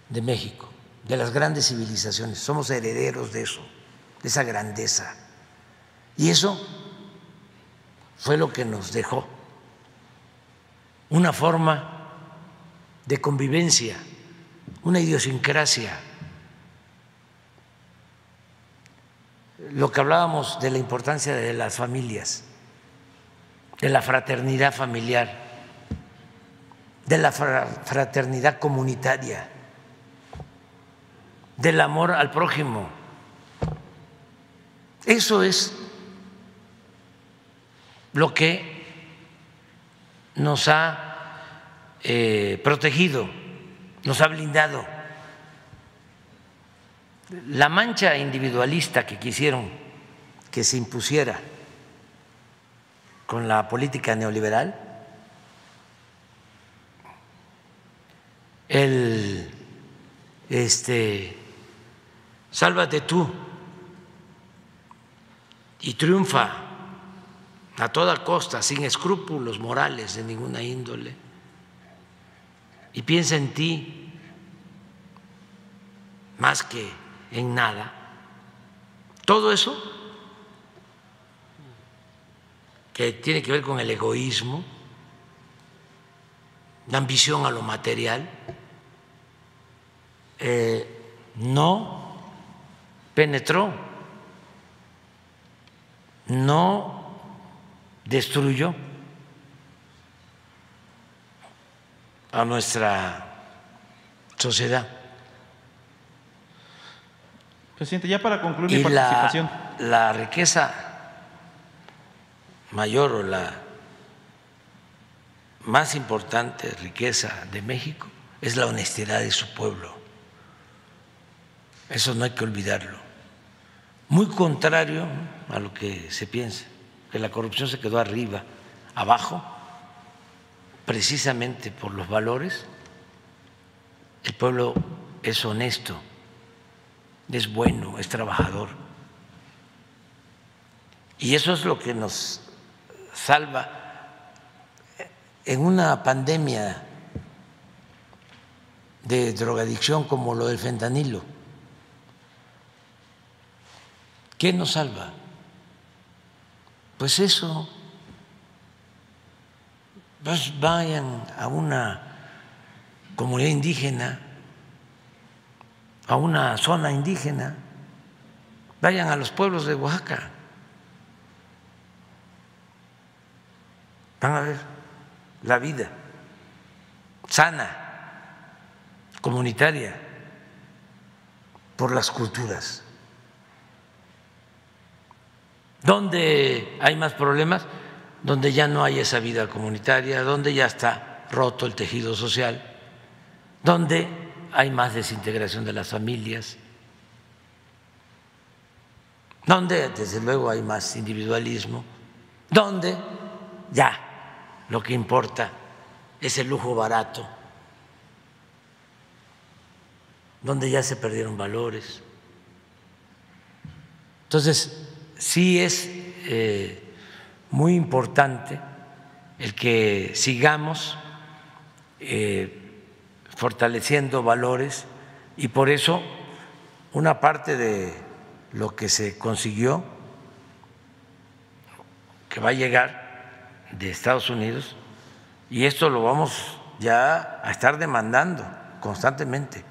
de México, de las grandes civilizaciones. Somos herederos de eso, de esa grandeza. Y eso fue lo que nos dejó una forma de convivencia, una idiosincrasia. Lo que hablábamos de la importancia de las familias de la fraternidad familiar, de la fraternidad comunitaria, del amor al prójimo. Eso es lo que nos ha eh, protegido, nos ha blindado. La mancha individualista que quisieron que se impusiera con la política neoliberal, el este sálvate tú y triunfa a toda costa, sin escrúpulos morales de ninguna índole, y piensa en ti más que en nada. Todo eso que tiene que ver con el egoísmo, la ambición a lo material, eh, no penetró, no destruyó a nuestra sociedad. Presidente, ya para concluir mi participación. la riqueza mayor o la más importante riqueza de México es la honestidad de su pueblo. Eso no hay que olvidarlo. Muy contrario a lo que se piensa, que la corrupción se quedó arriba, abajo, precisamente por los valores. El pueblo es honesto, es bueno, es trabajador. Y eso es lo que nos salva en una pandemia de drogadicción como lo del fentanilo. ¿Qué nos salva? Pues eso, pues vayan a una comunidad indígena, a una zona indígena, vayan a los pueblos de Oaxaca. Van a ver la vida sana, comunitaria, por las culturas. ¿Dónde hay más problemas? Donde ya no hay esa vida comunitaria, donde ya está roto el tejido social, donde hay más desintegración de las familias, donde desde luego hay más individualismo, donde ya lo que importa es el lujo barato, donde ya se perdieron valores. Entonces, sí es eh, muy importante el que sigamos eh, fortaleciendo valores y por eso una parte de lo que se consiguió, que va a llegar de Estados Unidos, y esto lo vamos ya a estar demandando constantemente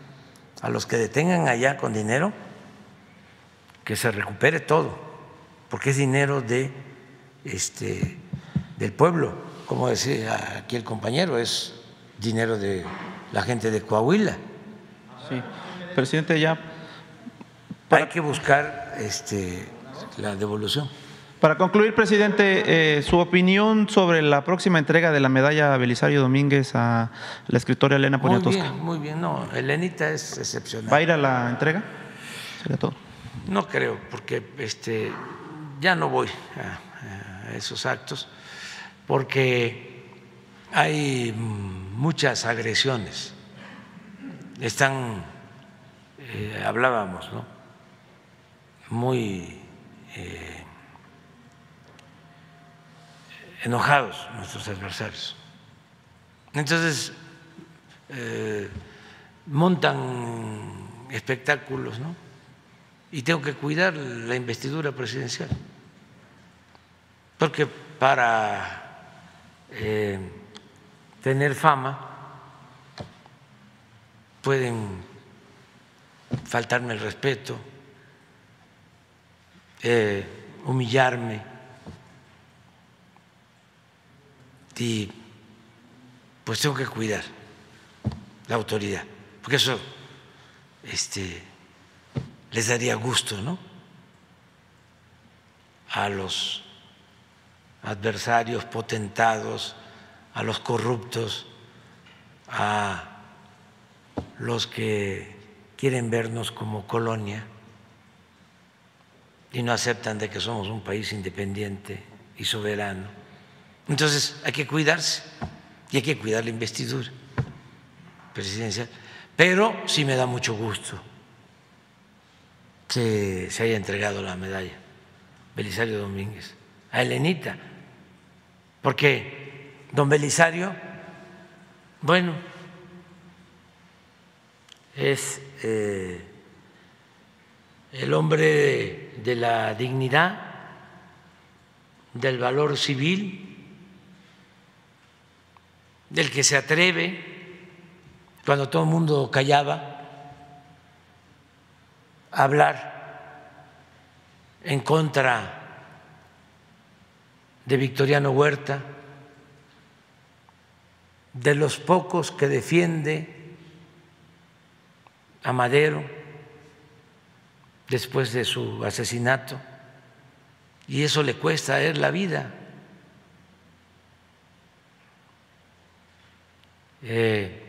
a los que detengan allá con dinero, que se recupere todo, porque es dinero de este del pueblo, como decía aquí el compañero, es dinero de la gente de Coahuila. Sí, presidente, ya hay que buscar este la devolución. Para concluir, presidente, eh, su opinión sobre la próxima entrega de la medalla Belisario Domínguez a la escritora Elena Poniatowska. Muy bien, muy bien. No, Elenita es excepcional. ¿Va a ir a la entrega? Sería todo. No creo, porque este, ya no voy a, esos actos, porque hay muchas agresiones. Están, eh, hablábamos, ¿no? Muy eh, enojados nuestros adversarios. Entonces, eh, montan espectáculos, ¿no? Y tengo que cuidar la investidura presidencial. Porque para eh, tener fama pueden faltarme el respeto, eh, humillarme y pues tengo que cuidar la autoridad, porque eso este, les daría gusto, ¿no? A los adversarios potentados, a los corruptos, a los que quieren vernos como colonia y no aceptan de que somos un país independiente y soberano. Entonces hay que cuidarse y hay que cuidar la investidura presidencial. Pero sí me da mucho gusto que se haya entregado la medalla Belisario Domínguez a Elenita, porque don Belisario, bueno, es eh, el hombre de la dignidad, del valor civil, del que se atreve cuando todo el mundo callaba a hablar en contra de Victoriano Huerta, de los pocos que defiende a Madero después de su asesinato, y eso le cuesta a él la vida. Eh,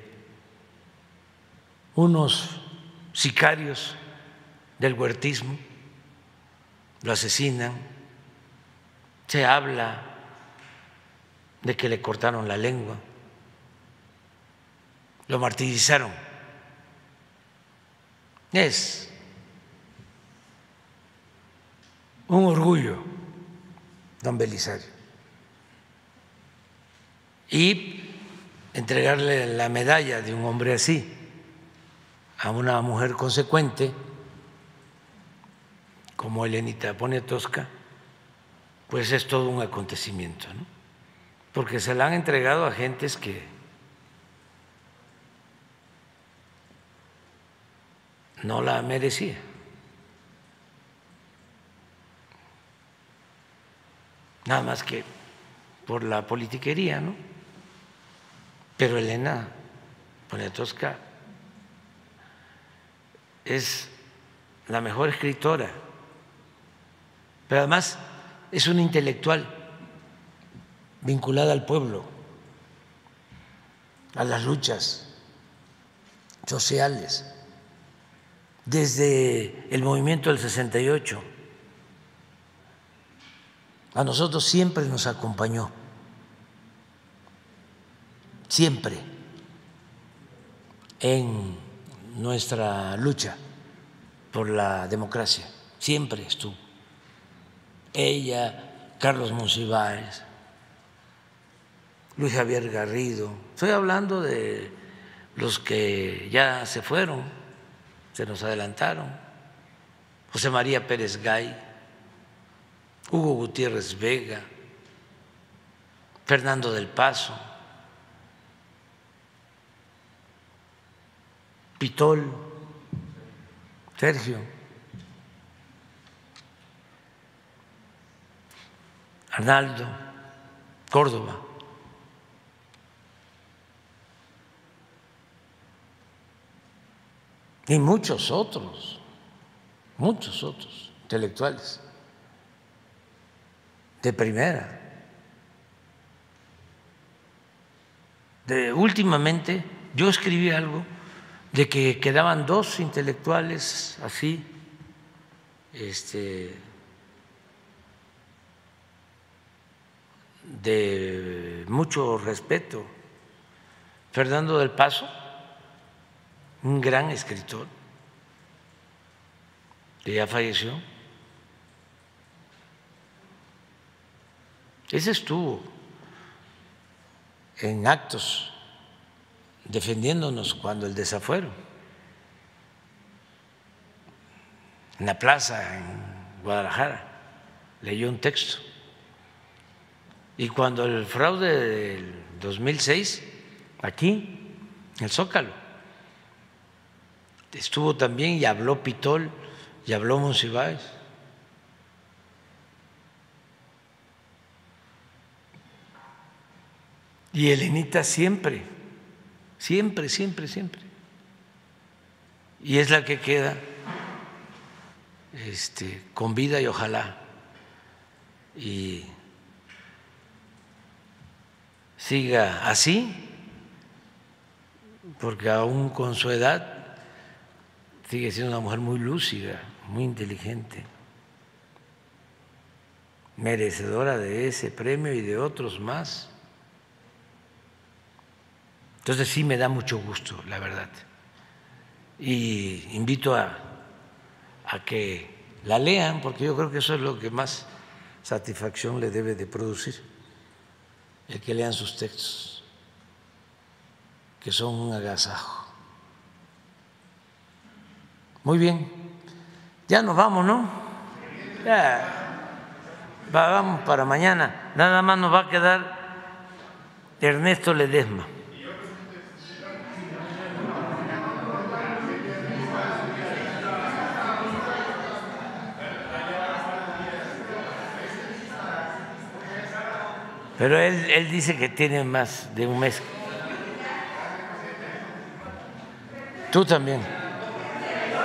unos sicarios del huertismo lo asesinan, se habla de que le cortaron la lengua, lo martirizaron. Es un orgullo, don Belisario. Y entregarle la medalla de un hombre así a una mujer consecuente como Elenita Poniatowska, pues es todo un acontecimiento. porque se la han entregado a gentes que no la merecía. Nada más que por la politiquería, ¿no? Pero Elena Poniatowska es la mejor escritora, pero además es una intelectual vinculada al pueblo, a las luchas sociales, desde el movimiento del 68. A nosotros siempre nos acompañó, siempre en nuestra lucha por la democracia, siempre estuvo. Ella, Carlos Monsiváis, Luis Javier Garrido, estoy hablando de los que ya se fueron, se nos adelantaron, José María Pérez Gay, Hugo Gutiérrez Vega, Fernando del Paso, Pitol, Sergio, Arnaldo, Córdoba. Y muchos otros, muchos otros intelectuales de primera. De, últimamente yo escribí algo de que quedaban dos intelectuales así, este, de mucho respeto. Fernando del Paso, un gran escritor, que ya falleció. Ese estuvo en actos defendiéndonos cuando el desafuero, en la plaza en Guadalajara, leyó un texto. Y cuando el fraude del 2006, aquí, en el Zócalo, estuvo también y habló Pitol y habló Monsiváis. Y Elenita siempre siempre, siempre, siempre. Y es la que queda este, con vida y ojalá y siga así, porque aún con su edad sigue siendo una mujer muy lúcida, muy inteligente, merecedora de ese premio y de otros más. Entonces sí me da mucho gusto, la verdad. Y invito a, que la lean, porque yo creo que eso es lo que más satisfacción le debe de producir, el que lean sus textos, que son un agasajo. Muy bien, ya nos vamos, ¿no? Ya, vamos para mañana. Nada más nos va a quedar Ernesto Ledesma. Pero él, él dice que tiene más de un mes. Tú también.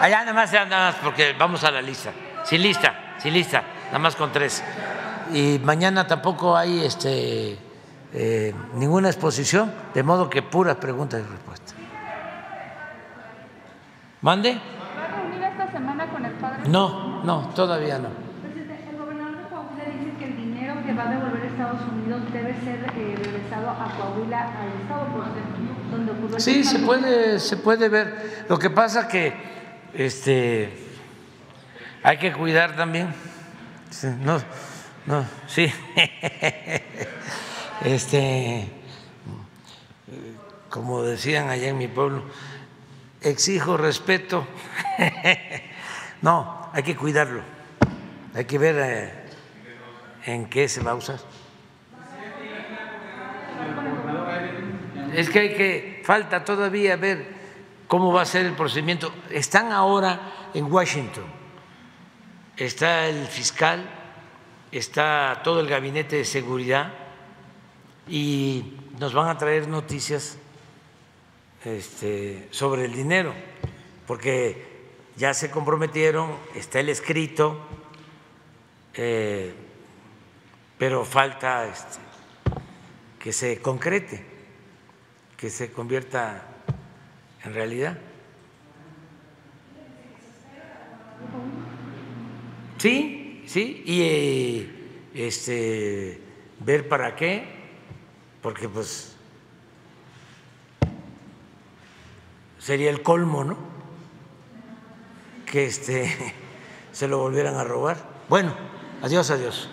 Allá nada más, nada más, porque vamos a la lista. Sin lista, sin lista, nada más con tres. Y mañana tampoco hay este, eh, ninguna exposición, de modo que puras preguntas y respuestas. ¿Mande? ¿Va a reunir esta semana con el padre? No, no, todavía no. Presidente, el gobernador de Coahuila dice que el dinero que va a devolver a Estados Unidos debe ser eh, regresado a Coahuila, al estado donde ocurrió Sí, se puede, se puede ver. Lo que pasa que este, hay que cuidar también. No, no, sí. Este, como decían allá en mi pueblo, exijo respeto. No, hay que cuidarlo. Hay que ver eh, en qué se va a usar. es que hay que, falta todavía ver cómo va a ser el procedimiento. Están ahora en Washington, está el fiscal, está todo el gabinete de seguridad y nos van a traer noticias este, sobre el dinero, porque ya se comprometieron, está el escrito, eh, pero falta este, que se concrete, que se convierta en realidad. Sí, sí, y este, ver para qué, porque pues sería el colmo, ¿no? Que este, se lo volvieran a robar. Bueno, adiós, adiós.